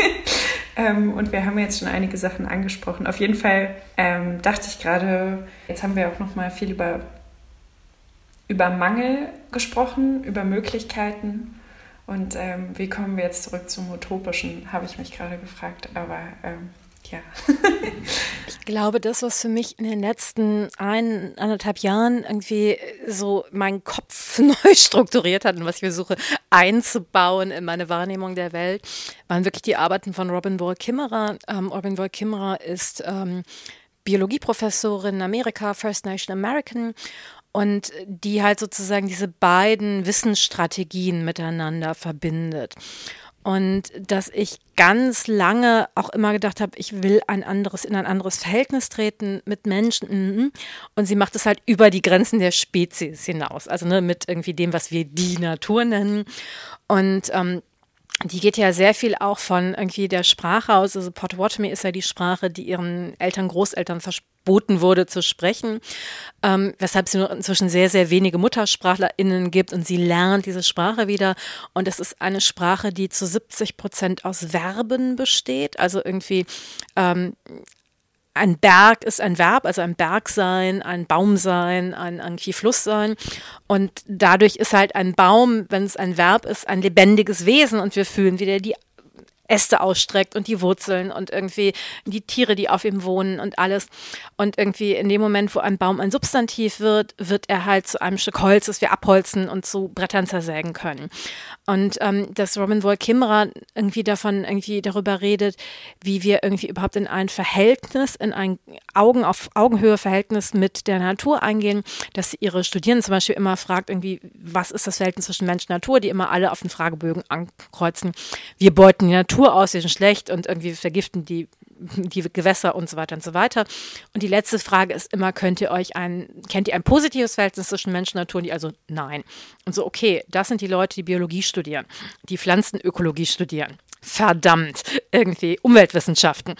ähm, und wir haben jetzt schon einige Sachen angesprochen. Auf jeden Fall ähm, dachte ich gerade, jetzt haben wir auch noch mal viel über, über Mangel gesprochen, über Möglichkeiten und ähm, wie kommen wir jetzt zurück zum Utopischen, habe ich mich gerade gefragt. Aber ähm, ja. ich glaube, das, was für mich in den letzten ein, anderthalb Jahren irgendwie so meinen Kopf neu strukturiert hat und was ich versuche einzubauen in meine Wahrnehmung der Welt, waren wirklich die Arbeiten von Robin Wall Kimmerer. Ähm, Robin Wall Kimmerer ist ähm, Biologieprofessorin in Amerika, First Nation American und die halt sozusagen diese beiden Wissensstrategien miteinander verbindet. Und dass ich ganz lange auch immer gedacht habe, ich will ein anderes, in ein anderes Verhältnis treten mit Menschen. Mhm. Und sie macht es halt über die Grenzen der Spezies hinaus. Also ne, mit irgendwie dem, was wir die Natur nennen. Und ähm, die geht ja sehr viel auch von irgendwie der Sprache aus. Also Potawatomi ist ja die Sprache, die ihren Eltern, Großeltern verboten wurde zu sprechen, ähm, weshalb es nur inzwischen sehr, sehr wenige MuttersprachlerInnen gibt und sie lernt diese Sprache wieder. Und es ist eine Sprache, die zu 70 Prozent aus Verben besteht. Also irgendwie ähm, ein Berg ist ein Verb, also ein Berg sein, ein Baum sein, ein irgendwie Fluss sein. Und dadurch ist halt ein Baum, wenn es ein Verb ist, ein lebendiges Wesen und wir fühlen wieder die Äste ausstreckt und die Wurzeln und irgendwie die Tiere, die auf ihm wohnen und alles. Und irgendwie in dem Moment, wo ein Baum ein Substantiv wird, wird er halt zu einem Stück Holz, das wir abholzen und zu Brettern zersägen können. Und ähm, dass Robin Wall Kimmerer irgendwie davon irgendwie darüber redet, wie wir irgendwie überhaupt in ein Verhältnis, in ein Augen auf Augenhöhe Verhältnis mit der Natur eingehen, dass sie ihre Studierenden zum Beispiel immer fragt, irgendwie, was ist das Verhältnis zwischen Mensch und Natur, die immer alle auf den Fragebögen ankreuzen. Wir beuten die Natur aus, wir sind schlecht und irgendwie vergiften die die Gewässer und so weiter und so weiter. Und die letzte Frage ist immer, könnt ihr euch ein, kennt ihr ein positives Verhältnis zwischen Menschen und Natur? Die also nein. Und so, okay, das sind die Leute, die Biologie studieren, die Pflanzenökologie studieren. Verdammt, irgendwie Umweltwissenschaften.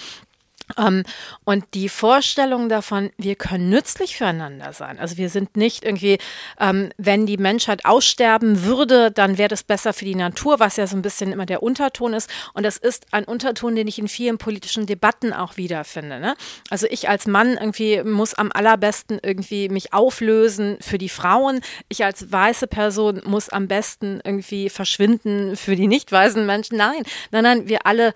Ähm, und die Vorstellung davon, wir können nützlich füreinander sein. Also wir sind nicht irgendwie, ähm, wenn die Menschheit aussterben würde, dann wäre das besser für die Natur, was ja so ein bisschen immer der Unterton ist. Und das ist ein Unterton, den ich in vielen politischen Debatten auch wiederfinde. Ne? Also ich als Mann irgendwie muss am allerbesten irgendwie mich auflösen für die Frauen. Ich als weiße Person muss am besten irgendwie verschwinden für die nicht weißen Menschen. Nein, nein, nein, wir alle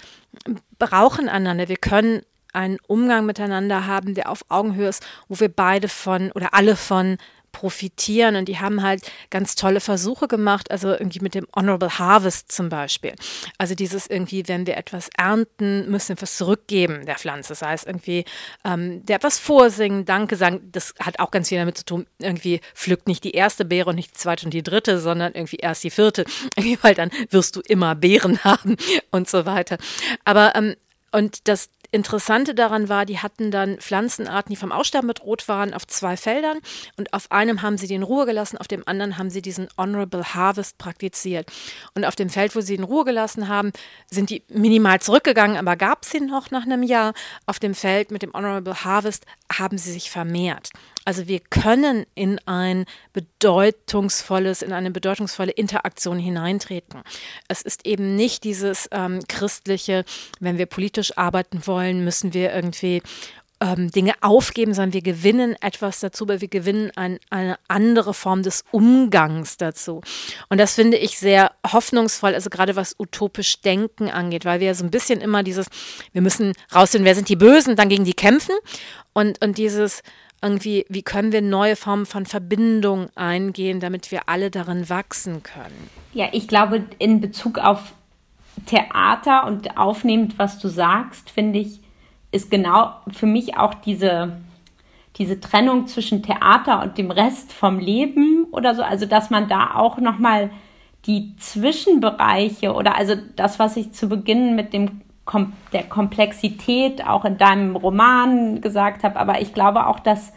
brauchen einander. Wir können einen Umgang miteinander haben, der auf Augenhöhe ist, wo wir beide von oder alle von profitieren und die haben halt ganz tolle Versuche gemacht, also irgendwie mit dem Honorable Harvest zum Beispiel. Also dieses irgendwie, wenn wir etwas ernten, müssen wir was zurückgeben der Pflanze. Das heißt irgendwie, ähm, der etwas vorsingen, Danke sagen, das hat auch ganz viel damit zu tun, irgendwie pflückt nicht die erste Beere und nicht die zweite und die dritte, sondern irgendwie erst die vierte, weil dann wirst du immer Beeren haben und so weiter. Aber ähm, und das Interessante daran war, die hatten dann Pflanzenarten, die vom Aussterben bedroht waren, auf zwei Feldern und auf einem haben sie den Ruhe gelassen, auf dem anderen haben sie diesen Honorable Harvest praktiziert. Und auf dem Feld, wo sie den Ruhe gelassen haben, sind die minimal zurückgegangen, aber gab es sie noch nach einem Jahr. Auf dem Feld mit dem Honorable Harvest haben sie sich vermehrt. Also wir können in ein bedeutungsvolles, in eine bedeutungsvolle Interaktion hineintreten. Es ist eben nicht dieses ähm, christliche, wenn wir politisch arbeiten wollen, müssen wir irgendwie ähm, Dinge aufgeben, sondern wir gewinnen etwas dazu, weil wir gewinnen ein, eine andere Form des Umgangs dazu. Und das finde ich sehr hoffnungsvoll, also gerade was utopisch Denken angeht, weil wir ja so ein bisschen immer dieses, wir müssen rausfinden, wer sind die Bösen, dann gegen die kämpfen. Und, und dieses, irgendwie, wie können wir neue Formen von Verbindung eingehen, damit wir alle darin wachsen können? Ja, ich glaube, in Bezug auf Theater und aufnehmend, was du sagst, finde ich, ist genau für mich auch diese, diese Trennung zwischen Theater und dem Rest vom Leben oder so, also dass man da auch nochmal die Zwischenbereiche oder also das, was ich zu Beginn mit dem der Komplexität auch in deinem Roman gesagt habe, aber ich glaube auch, dass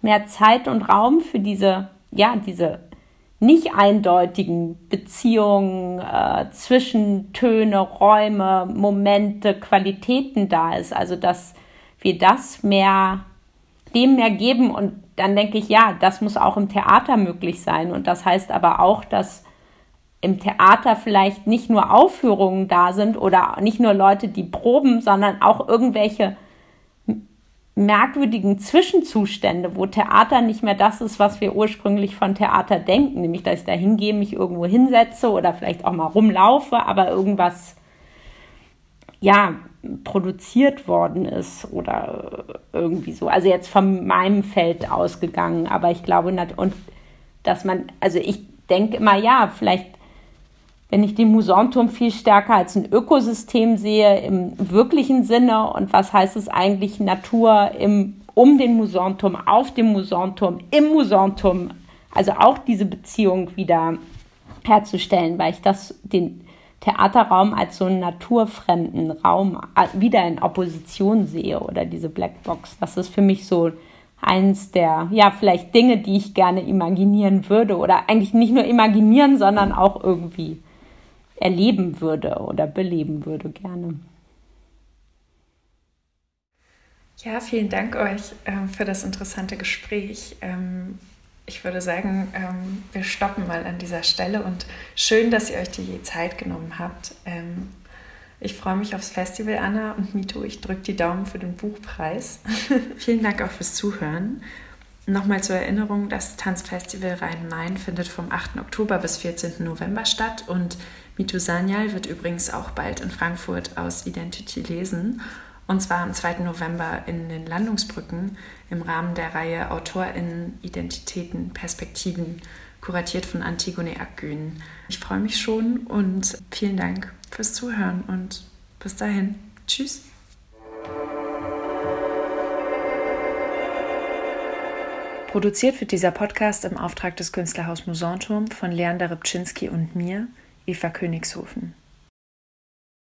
mehr Zeit und Raum für diese, ja, diese nicht eindeutigen Beziehungen, äh, Zwischentöne, Räume, Momente, Qualitäten da ist. Also dass wir das mehr, dem mehr geben und dann denke ich, ja, das muss auch im Theater möglich sein. Und das heißt aber auch, dass im Theater vielleicht nicht nur Aufführungen da sind oder nicht nur Leute, die proben, sondern auch irgendwelche merkwürdigen Zwischenzustände, wo Theater nicht mehr das ist, was wir ursprünglich von Theater denken, nämlich dass ich da hingehe, mich irgendwo hinsetze oder vielleicht auch mal rumlaufe, aber irgendwas ja produziert worden ist oder irgendwie so. Also jetzt von meinem Feld ausgegangen, aber ich glaube und dass man, also ich denke immer, ja, vielleicht wenn ich den Musonturm viel stärker als ein Ökosystem sehe im wirklichen Sinne und was heißt es eigentlich Natur im, um den Musonturm, auf dem Musonturm, im Musonturm, also auch diese Beziehung wieder herzustellen, weil ich das den Theaterraum als so einen naturfremden Raum äh, wieder in Opposition sehe oder diese Blackbox. Das ist für mich so eins der, ja, vielleicht Dinge, die ich gerne imaginieren würde oder eigentlich nicht nur imaginieren, sondern auch irgendwie erleben würde oder beleben würde gerne. Ja, vielen Dank euch äh, für das interessante Gespräch. Ähm, ich würde sagen, ähm, wir stoppen mal an dieser Stelle und schön, dass ihr euch die Zeit genommen habt. Ähm, ich freue mich aufs Festival, Anna und Mito. Ich drücke die Daumen für den Buchpreis. Vielen Dank auch fürs Zuhören. Nochmal zur Erinnerung, das Tanzfestival Rhein-Main findet vom 8. Oktober bis 14. November statt und Mitu Sanyal wird übrigens auch bald in Frankfurt aus Identity lesen. Und zwar am 2. November in den Landungsbrücken im Rahmen der Reihe AutorInnen, Identitäten, Perspektiven, kuratiert von Antigone Akgün. Ich freue mich schon und vielen Dank fürs Zuhören und bis dahin. Tschüss. Produziert wird dieser Podcast im Auftrag des Künstlerhaus Musanturm von Leander Rybczynski und mir, Eva Königshofen.